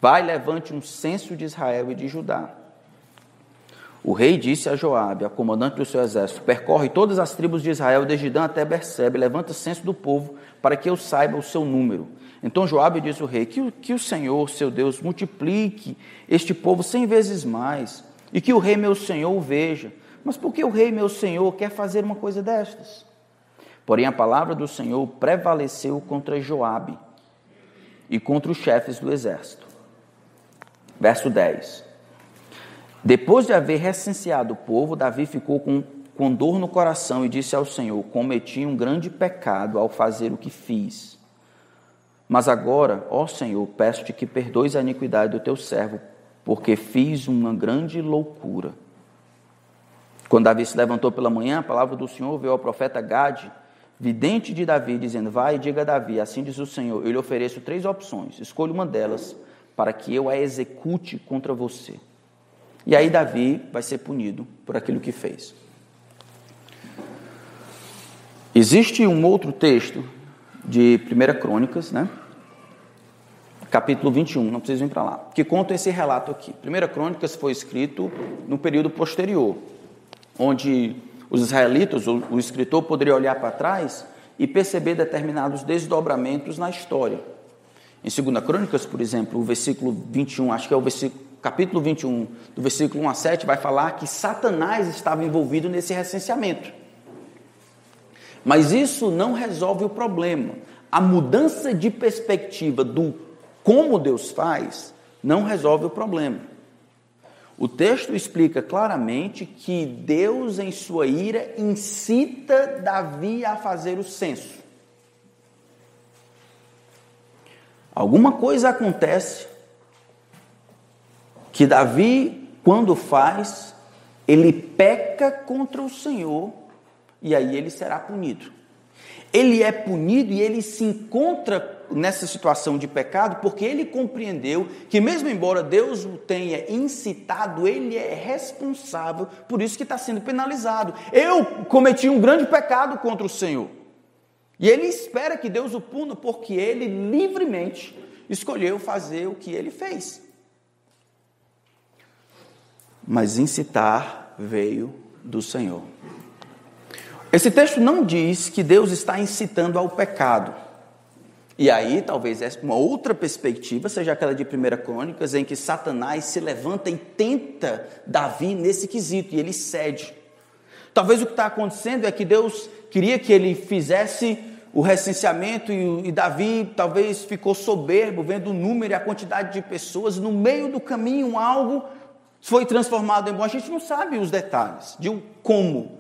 Vai, levante um censo de Israel e de Judá o rei disse a Joabe, a comandante do seu exército: Percorre todas as tribos de Israel, desde Dan até Bersebe, levanta censo do povo, para que eu saiba o seu número. Então Joabe disse ao rei: que, que o Senhor, seu Deus, multiplique este povo cem vezes mais, e que o rei meu senhor o veja. Mas por que o rei meu senhor quer fazer uma coisa destas? Porém a palavra do Senhor prevaleceu contra Joabe e contra os chefes do exército. Verso 10. Depois de haver recenseado o povo, Davi ficou com, com dor no coração e disse ao Senhor: Cometi um grande pecado ao fazer o que fiz. Mas agora, ó Senhor, peço-te que perdoes a iniquidade do teu servo, porque fiz uma grande loucura. Quando Davi se levantou pela manhã, a palavra do Senhor veio ao profeta Gade: vidente de Davi, dizendo: Vai e diga a Davi, assim diz o Senhor, eu lhe ofereço três opções, escolha uma delas para que eu a execute contra você. E aí Davi vai ser punido por aquilo que fez. Existe um outro texto de 1 Crônicas, né? capítulo 21, não preciso ir para lá, que conta esse relato aqui. 1 Crônicas foi escrito no período posterior, onde os israelitas, o, escritor poderia olhar para trás e perceber determinados desdobramentos na história. Em 2 Crônicas, por exemplo, o versículo 21, acho que é o versículo, capítulo 21, do versículo 1 a 7, vai falar que Satanás estava envolvido nesse recenseamento. Mas isso não resolve o problema. A mudança de perspectiva do como Deus faz não resolve o problema. O texto explica claramente que Deus, em sua ira, incita Davi a fazer o censo. Alguma coisa acontece que Davi, quando faz, ele peca contra o Senhor e aí ele será punido. Ele é punido e ele se encontra nessa situação de pecado porque ele compreendeu que, mesmo embora Deus o tenha incitado, ele é responsável por isso que está sendo penalizado. Eu cometi um grande pecado contra o Senhor. E ele espera que Deus o puna porque ele livremente escolheu fazer o que ele fez. Mas incitar veio do Senhor. Esse texto não diz que Deus está incitando ao pecado. E aí, talvez uma outra perspectiva seja aquela de 1 Crônicas, em que Satanás se levanta e tenta Davi nesse quesito, e ele cede. Talvez o que está acontecendo é que Deus queria que ele fizesse o recenseamento e, e Davi talvez ficou soberbo, vendo o número e a quantidade de pessoas, no meio do caminho algo foi transformado em bom. A gente não sabe os detalhes de como.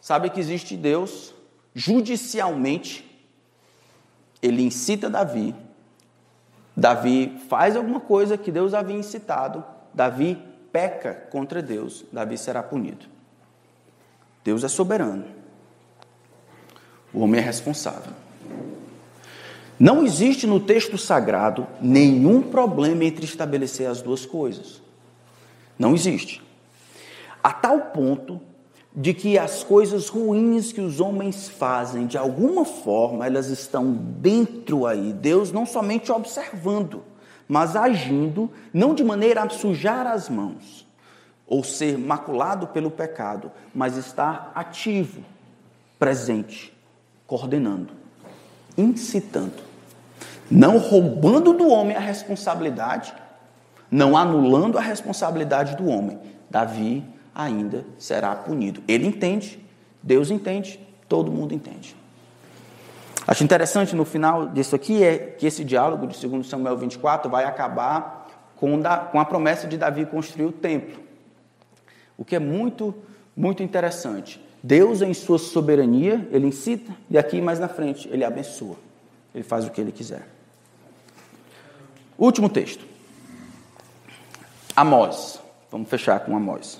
Sabe que existe Deus judicialmente ele incita Davi. Davi faz alguma coisa que Deus havia incitado. Davi peca contra Deus. Davi será punido. Deus é soberano. O homem é responsável. Não existe no texto sagrado nenhum problema entre estabelecer as duas coisas. Não existe. A tal ponto de que as coisas ruins que os homens fazem, de alguma forma, elas estão dentro aí. Deus não somente observando, mas agindo, não de maneira a sujar as mãos ou ser maculado pelo pecado, mas estar ativo, presente, coordenando, incitando, não roubando do homem a responsabilidade, não anulando a responsabilidade do homem. Davi ainda será punido. Ele entende, Deus entende, todo mundo entende. Acho interessante no final disso aqui é que esse diálogo de 2 Samuel 24 vai acabar com, a promessa de Davi construir o templo. O que é muito, muito interessante. Deus, em sua soberania, ele incita, e aqui mais na frente, ele abençoa. Ele faz o que ele quiser. Último texto. Amós. Vamos fechar com Amós.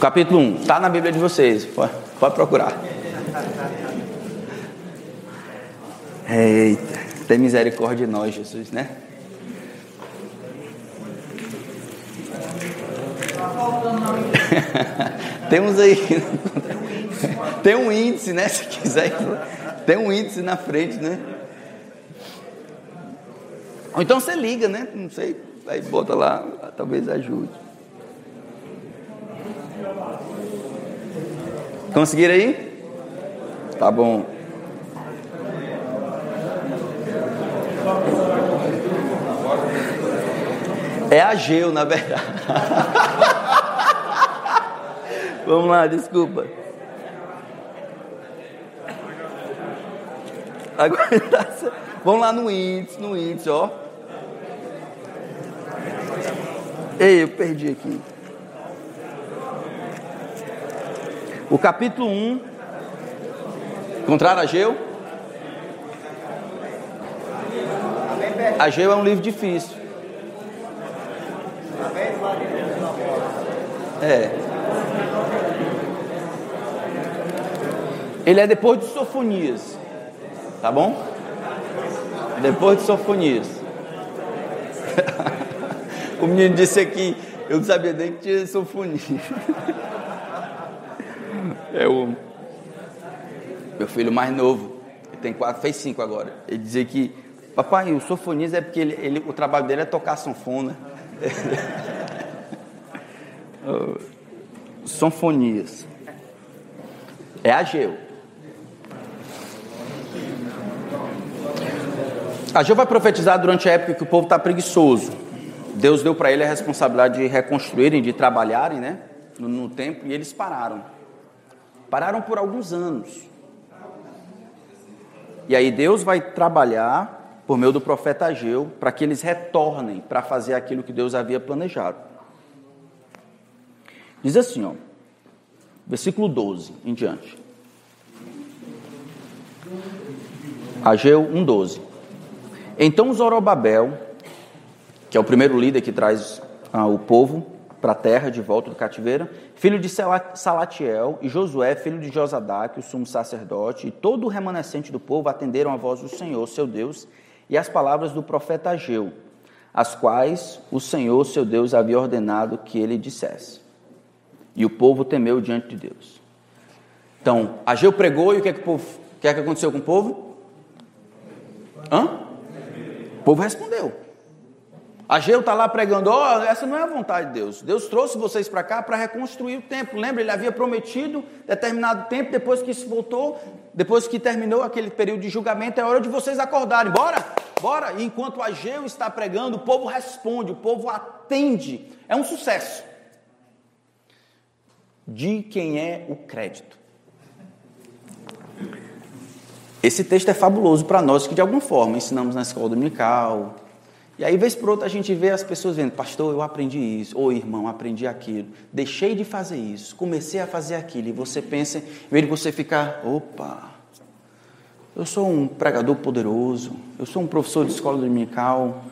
Capítulo 1, está na Bíblia de vocês, pode, pode procurar. Eita, tem misericórdia de nós, Jesus, né? *laughs* Temos aí. *laughs* Tem um índice, né? Se quiser. Tem um índice na frente, né? Ou então você liga, né? Não sei. Aí bota lá, talvez ajude. Conseguiram aí? Tá bom. É Ageu, na verdade. *laughs* Vamos lá, desculpa. Agora, *laughs* vamos lá no índice, no índice, ó. Ei, eu perdi aqui. O capítulo 1, contrário a Geu. Ageu é um livro difícil. É. Ele é depois de Sofonias. Tá bom? Depois de Sofonias. *laughs* o menino disse aqui, eu não sabia nem que tinha Sofonia. *laughs* É o meu filho mais novo, ele tem quatro, fez cinco agora. Ele dizia que, papai, o Sofonias é porque ele, ele, o trabalho dele é tocar sanfona. *laughs* Sonfonias. É Ageu. Ageu vai profetizar durante a época que o povo está preguiçoso. Deus deu para ele a responsabilidade de reconstruírem, de trabalharem, né? No, no tempo, e eles pararam. Pararam por alguns anos. E aí Deus vai trabalhar por meio do profeta Ageu para que eles retornem para fazer aquilo que Deus havia planejado. Diz assim, ó, versículo 12 em diante. Ageu 1,12. Então Zorobabel, que é o primeiro líder que traz ah, o povo para a terra de volta do cativeiro, filho de Salatiel, e Josué, filho de Josadaque, o sumo sacerdote, e todo o remanescente do povo atenderam a voz do Senhor, seu Deus, e as palavras do profeta Ageu, as quais o Senhor, seu Deus, havia ordenado que ele dissesse. E o povo temeu diante de Deus. Então, Ageu pregou e o que é que, o povo, o que, é que aconteceu com o povo? Hã? O povo respondeu. Ageu está lá pregando, ó, oh, essa não é a vontade de Deus. Deus trouxe vocês para cá para reconstruir o templo. Lembra, ele havia prometido determinado tempo, depois que isso voltou, depois que terminou aquele período de julgamento, é hora de vocês acordarem. Bora, bora. E enquanto Ageu está pregando, o povo responde, o povo atende. É um sucesso de quem é o crédito. Esse texto é fabuloso para nós que de alguma forma ensinamos na escola dominical. E aí, vez por outra, a gente vê as pessoas vendo, pastor, eu aprendi isso, ou irmão, aprendi aquilo, deixei de fazer isso, comecei a fazer aquilo, e você pensa, em vez de você ficar, opa, eu sou um pregador poderoso, eu sou um professor de escola dominical,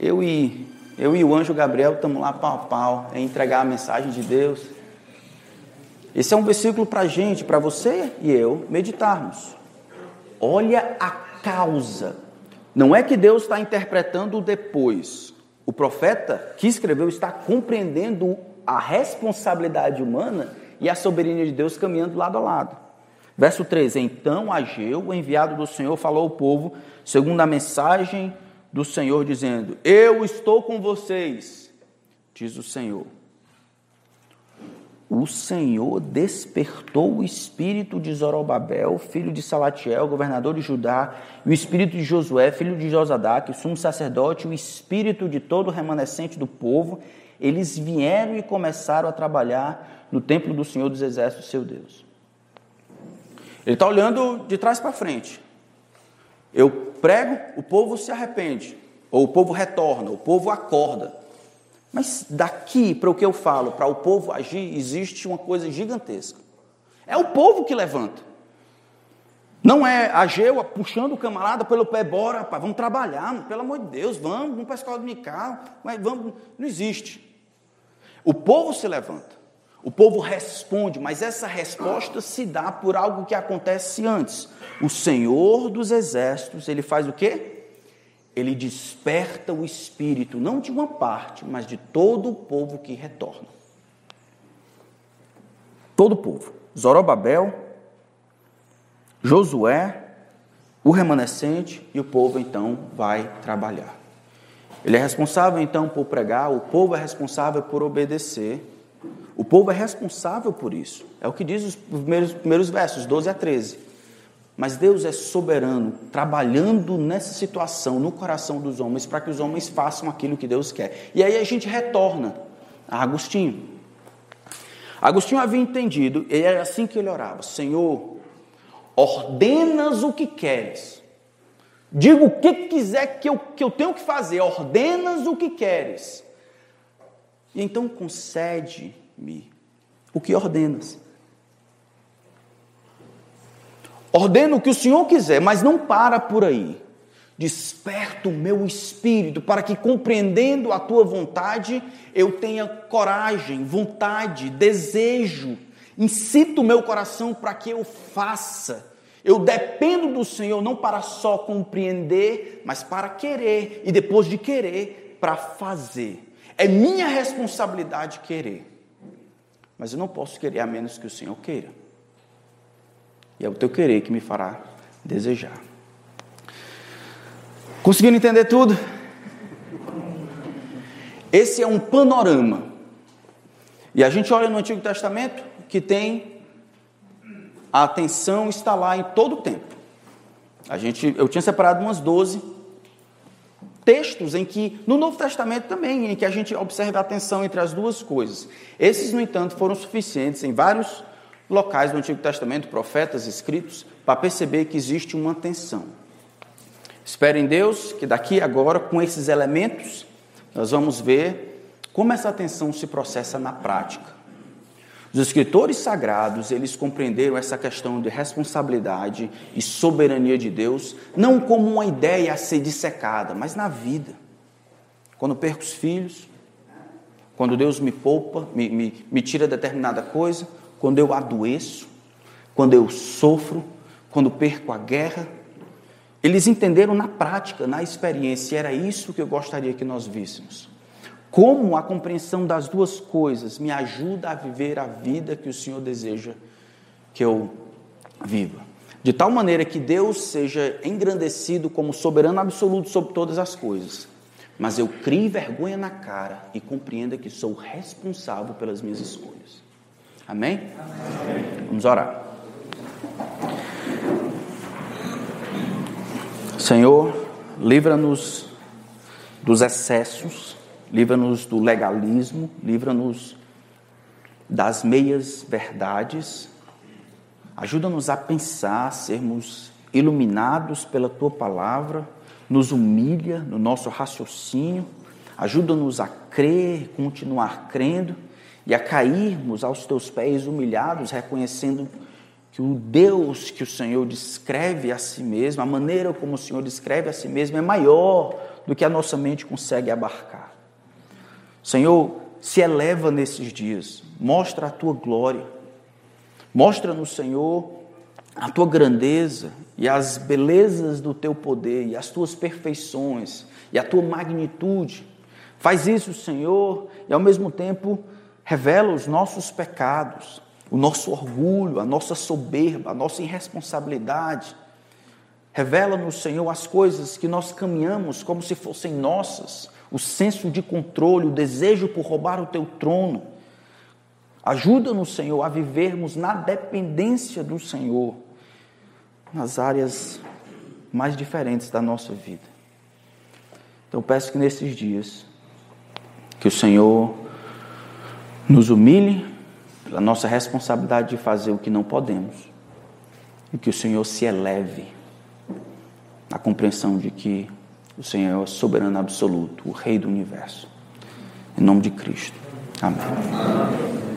eu e, eu e o anjo Gabriel estamos lá pau a pau, em entregar a mensagem de Deus. Esse é um versículo para a gente, para você e eu meditarmos. Olha a causa. Não é que Deus está interpretando depois. O profeta que escreveu está compreendendo a responsabilidade humana e a soberania de Deus caminhando lado a lado. Verso 13: Então Ageu, o enviado do Senhor, falou ao povo, segundo a mensagem do Senhor, dizendo: Eu estou com vocês, diz o Senhor o Senhor despertou o espírito de Zorobabel, filho de Salatiel, governador de Judá, e o espírito de Josué, filho de Josadaque, sumo sacerdote, o espírito de todo o remanescente do povo. Eles vieram e começaram a trabalhar no templo do Senhor dos Exércitos, seu Deus. Ele está olhando de trás para frente. Eu prego, o povo se arrepende, ou o povo retorna, o povo acorda. Mas daqui para o que eu falo, para o povo agir, existe uma coisa gigantesca. É o povo que levanta. Não é a Ageu puxando o camarada pelo pé, bora, rapaz, vamos trabalhar, pelo amor de Deus, vamos, vamos para a escola dominical, mas vamos. Não existe. O povo se levanta. O povo responde, mas essa resposta se dá por algo que acontece antes. O Senhor dos exércitos, ele faz o quê? Ele desperta o espírito, não de uma parte, mas de todo o povo que retorna. Todo o povo. Zorobabel, Josué, o remanescente e o povo então vai trabalhar. Ele é responsável então por pregar, o povo é responsável por obedecer. O povo é responsável por isso. É o que diz os primeiros, primeiros versos, 12 a 13. Mas Deus é soberano, trabalhando nessa situação no coração dos homens para que os homens façam aquilo que Deus quer. E aí a gente retorna a Agostinho. Agostinho havia entendido, e era assim que ele orava: Senhor, ordenas o que queres. Diga o que quiser que eu, que eu tenho que fazer, ordenas o que queres. E então concede-me o que ordenas. Ordena o que o Senhor quiser, mas não para por aí. Desperta o meu espírito para que, compreendendo a tua vontade, eu tenha coragem, vontade, desejo. Incita o meu coração para que eu faça. Eu dependo do Senhor não para só compreender, mas para querer. E depois de querer, para fazer. É minha responsabilidade querer. Mas eu não posso querer a menos que o Senhor queira. E é o teu querer que me fará desejar. Conseguindo entender tudo? Esse é um panorama. E a gente olha no Antigo Testamento que tem a atenção está lá em todo o tempo. A gente, eu tinha separado umas 12 textos em que, no Novo Testamento também, em que a gente observa a tensão entre as duas coisas. Esses, no entanto, foram suficientes em vários locais do Antigo Testamento, profetas escritos, para perceber que existe uma tensão. Espero em Deus que daqui agora, com esses elementos, nós vamos ver como essa tensão se processa na prática. Os escritores sagrados, eles compreenderam essa questão de responsabilidade e soberania de Deus, não como uma ideia a ser dissecada, mas na vida. Quando perco os filhos, quando Deus me poupa, me, me, me tira determinada coisa, quando eu adoeço, quando eu sofro, quando perco a guerra. Eles entenderam na prática, na experiência, e era isso que eu gostaria que nós víssemos. Como a compreensão das duas coisas me ajuda a viver a vida que o Senhor deseja que eu viva. De tal maneira que Deus seja engrandecido como soberano absoluto sobre todas as coisas. Mas eu crie vergonha na cara e compreenda que sou responsável pelas minhas escolhas. Amém? Amém. Vamos orar. Senhor, livra-nos dos excessos livra-nos do legalismo, livra-nos das meias verdades, ajuda-nos a pensar, sermos iluminados pela tua palavra, nos humilha no nosso raciocínio, ajuda-nos a crer, continuar crendo e a cairmos aos teus pés humilhados, reconhecendo que o Deus que o Senhor descreve a si mesmo, a maneira como o Senhor descreve a si mesmo é maior do que a nossa mente consegue abarcar. Senhor, se eleva nesses dias, mostra a tua glória, mostra no Senhor a tua grandeza e as belezas do teu poder e as tuas perfeições e a tua magnitude. Faz isso, Senhor, e ao mesmo tempo revela os nossos pecados, o nosso orgulho, a nossa soberba, a nossa irresponsabilidade. Revela-nos, Senhor, as coisas que nós caminhamos como se fossem nossas, o senso de controle, o desejo por roubar o teu trono. Ajuda-nos, Senhor, a vivermos na dependência do Senhor, nas áreas mais diferentes da nossa vida. Então, peço que nesses dias, que o Senhor nos humilhe pela nossa responsabilidade de fazer o que não podemos, e que o Senhor se eleve na compreensão de que o Senhor é o soberano absoluto, o Rei do universo. Em nome de Cristo. Amém.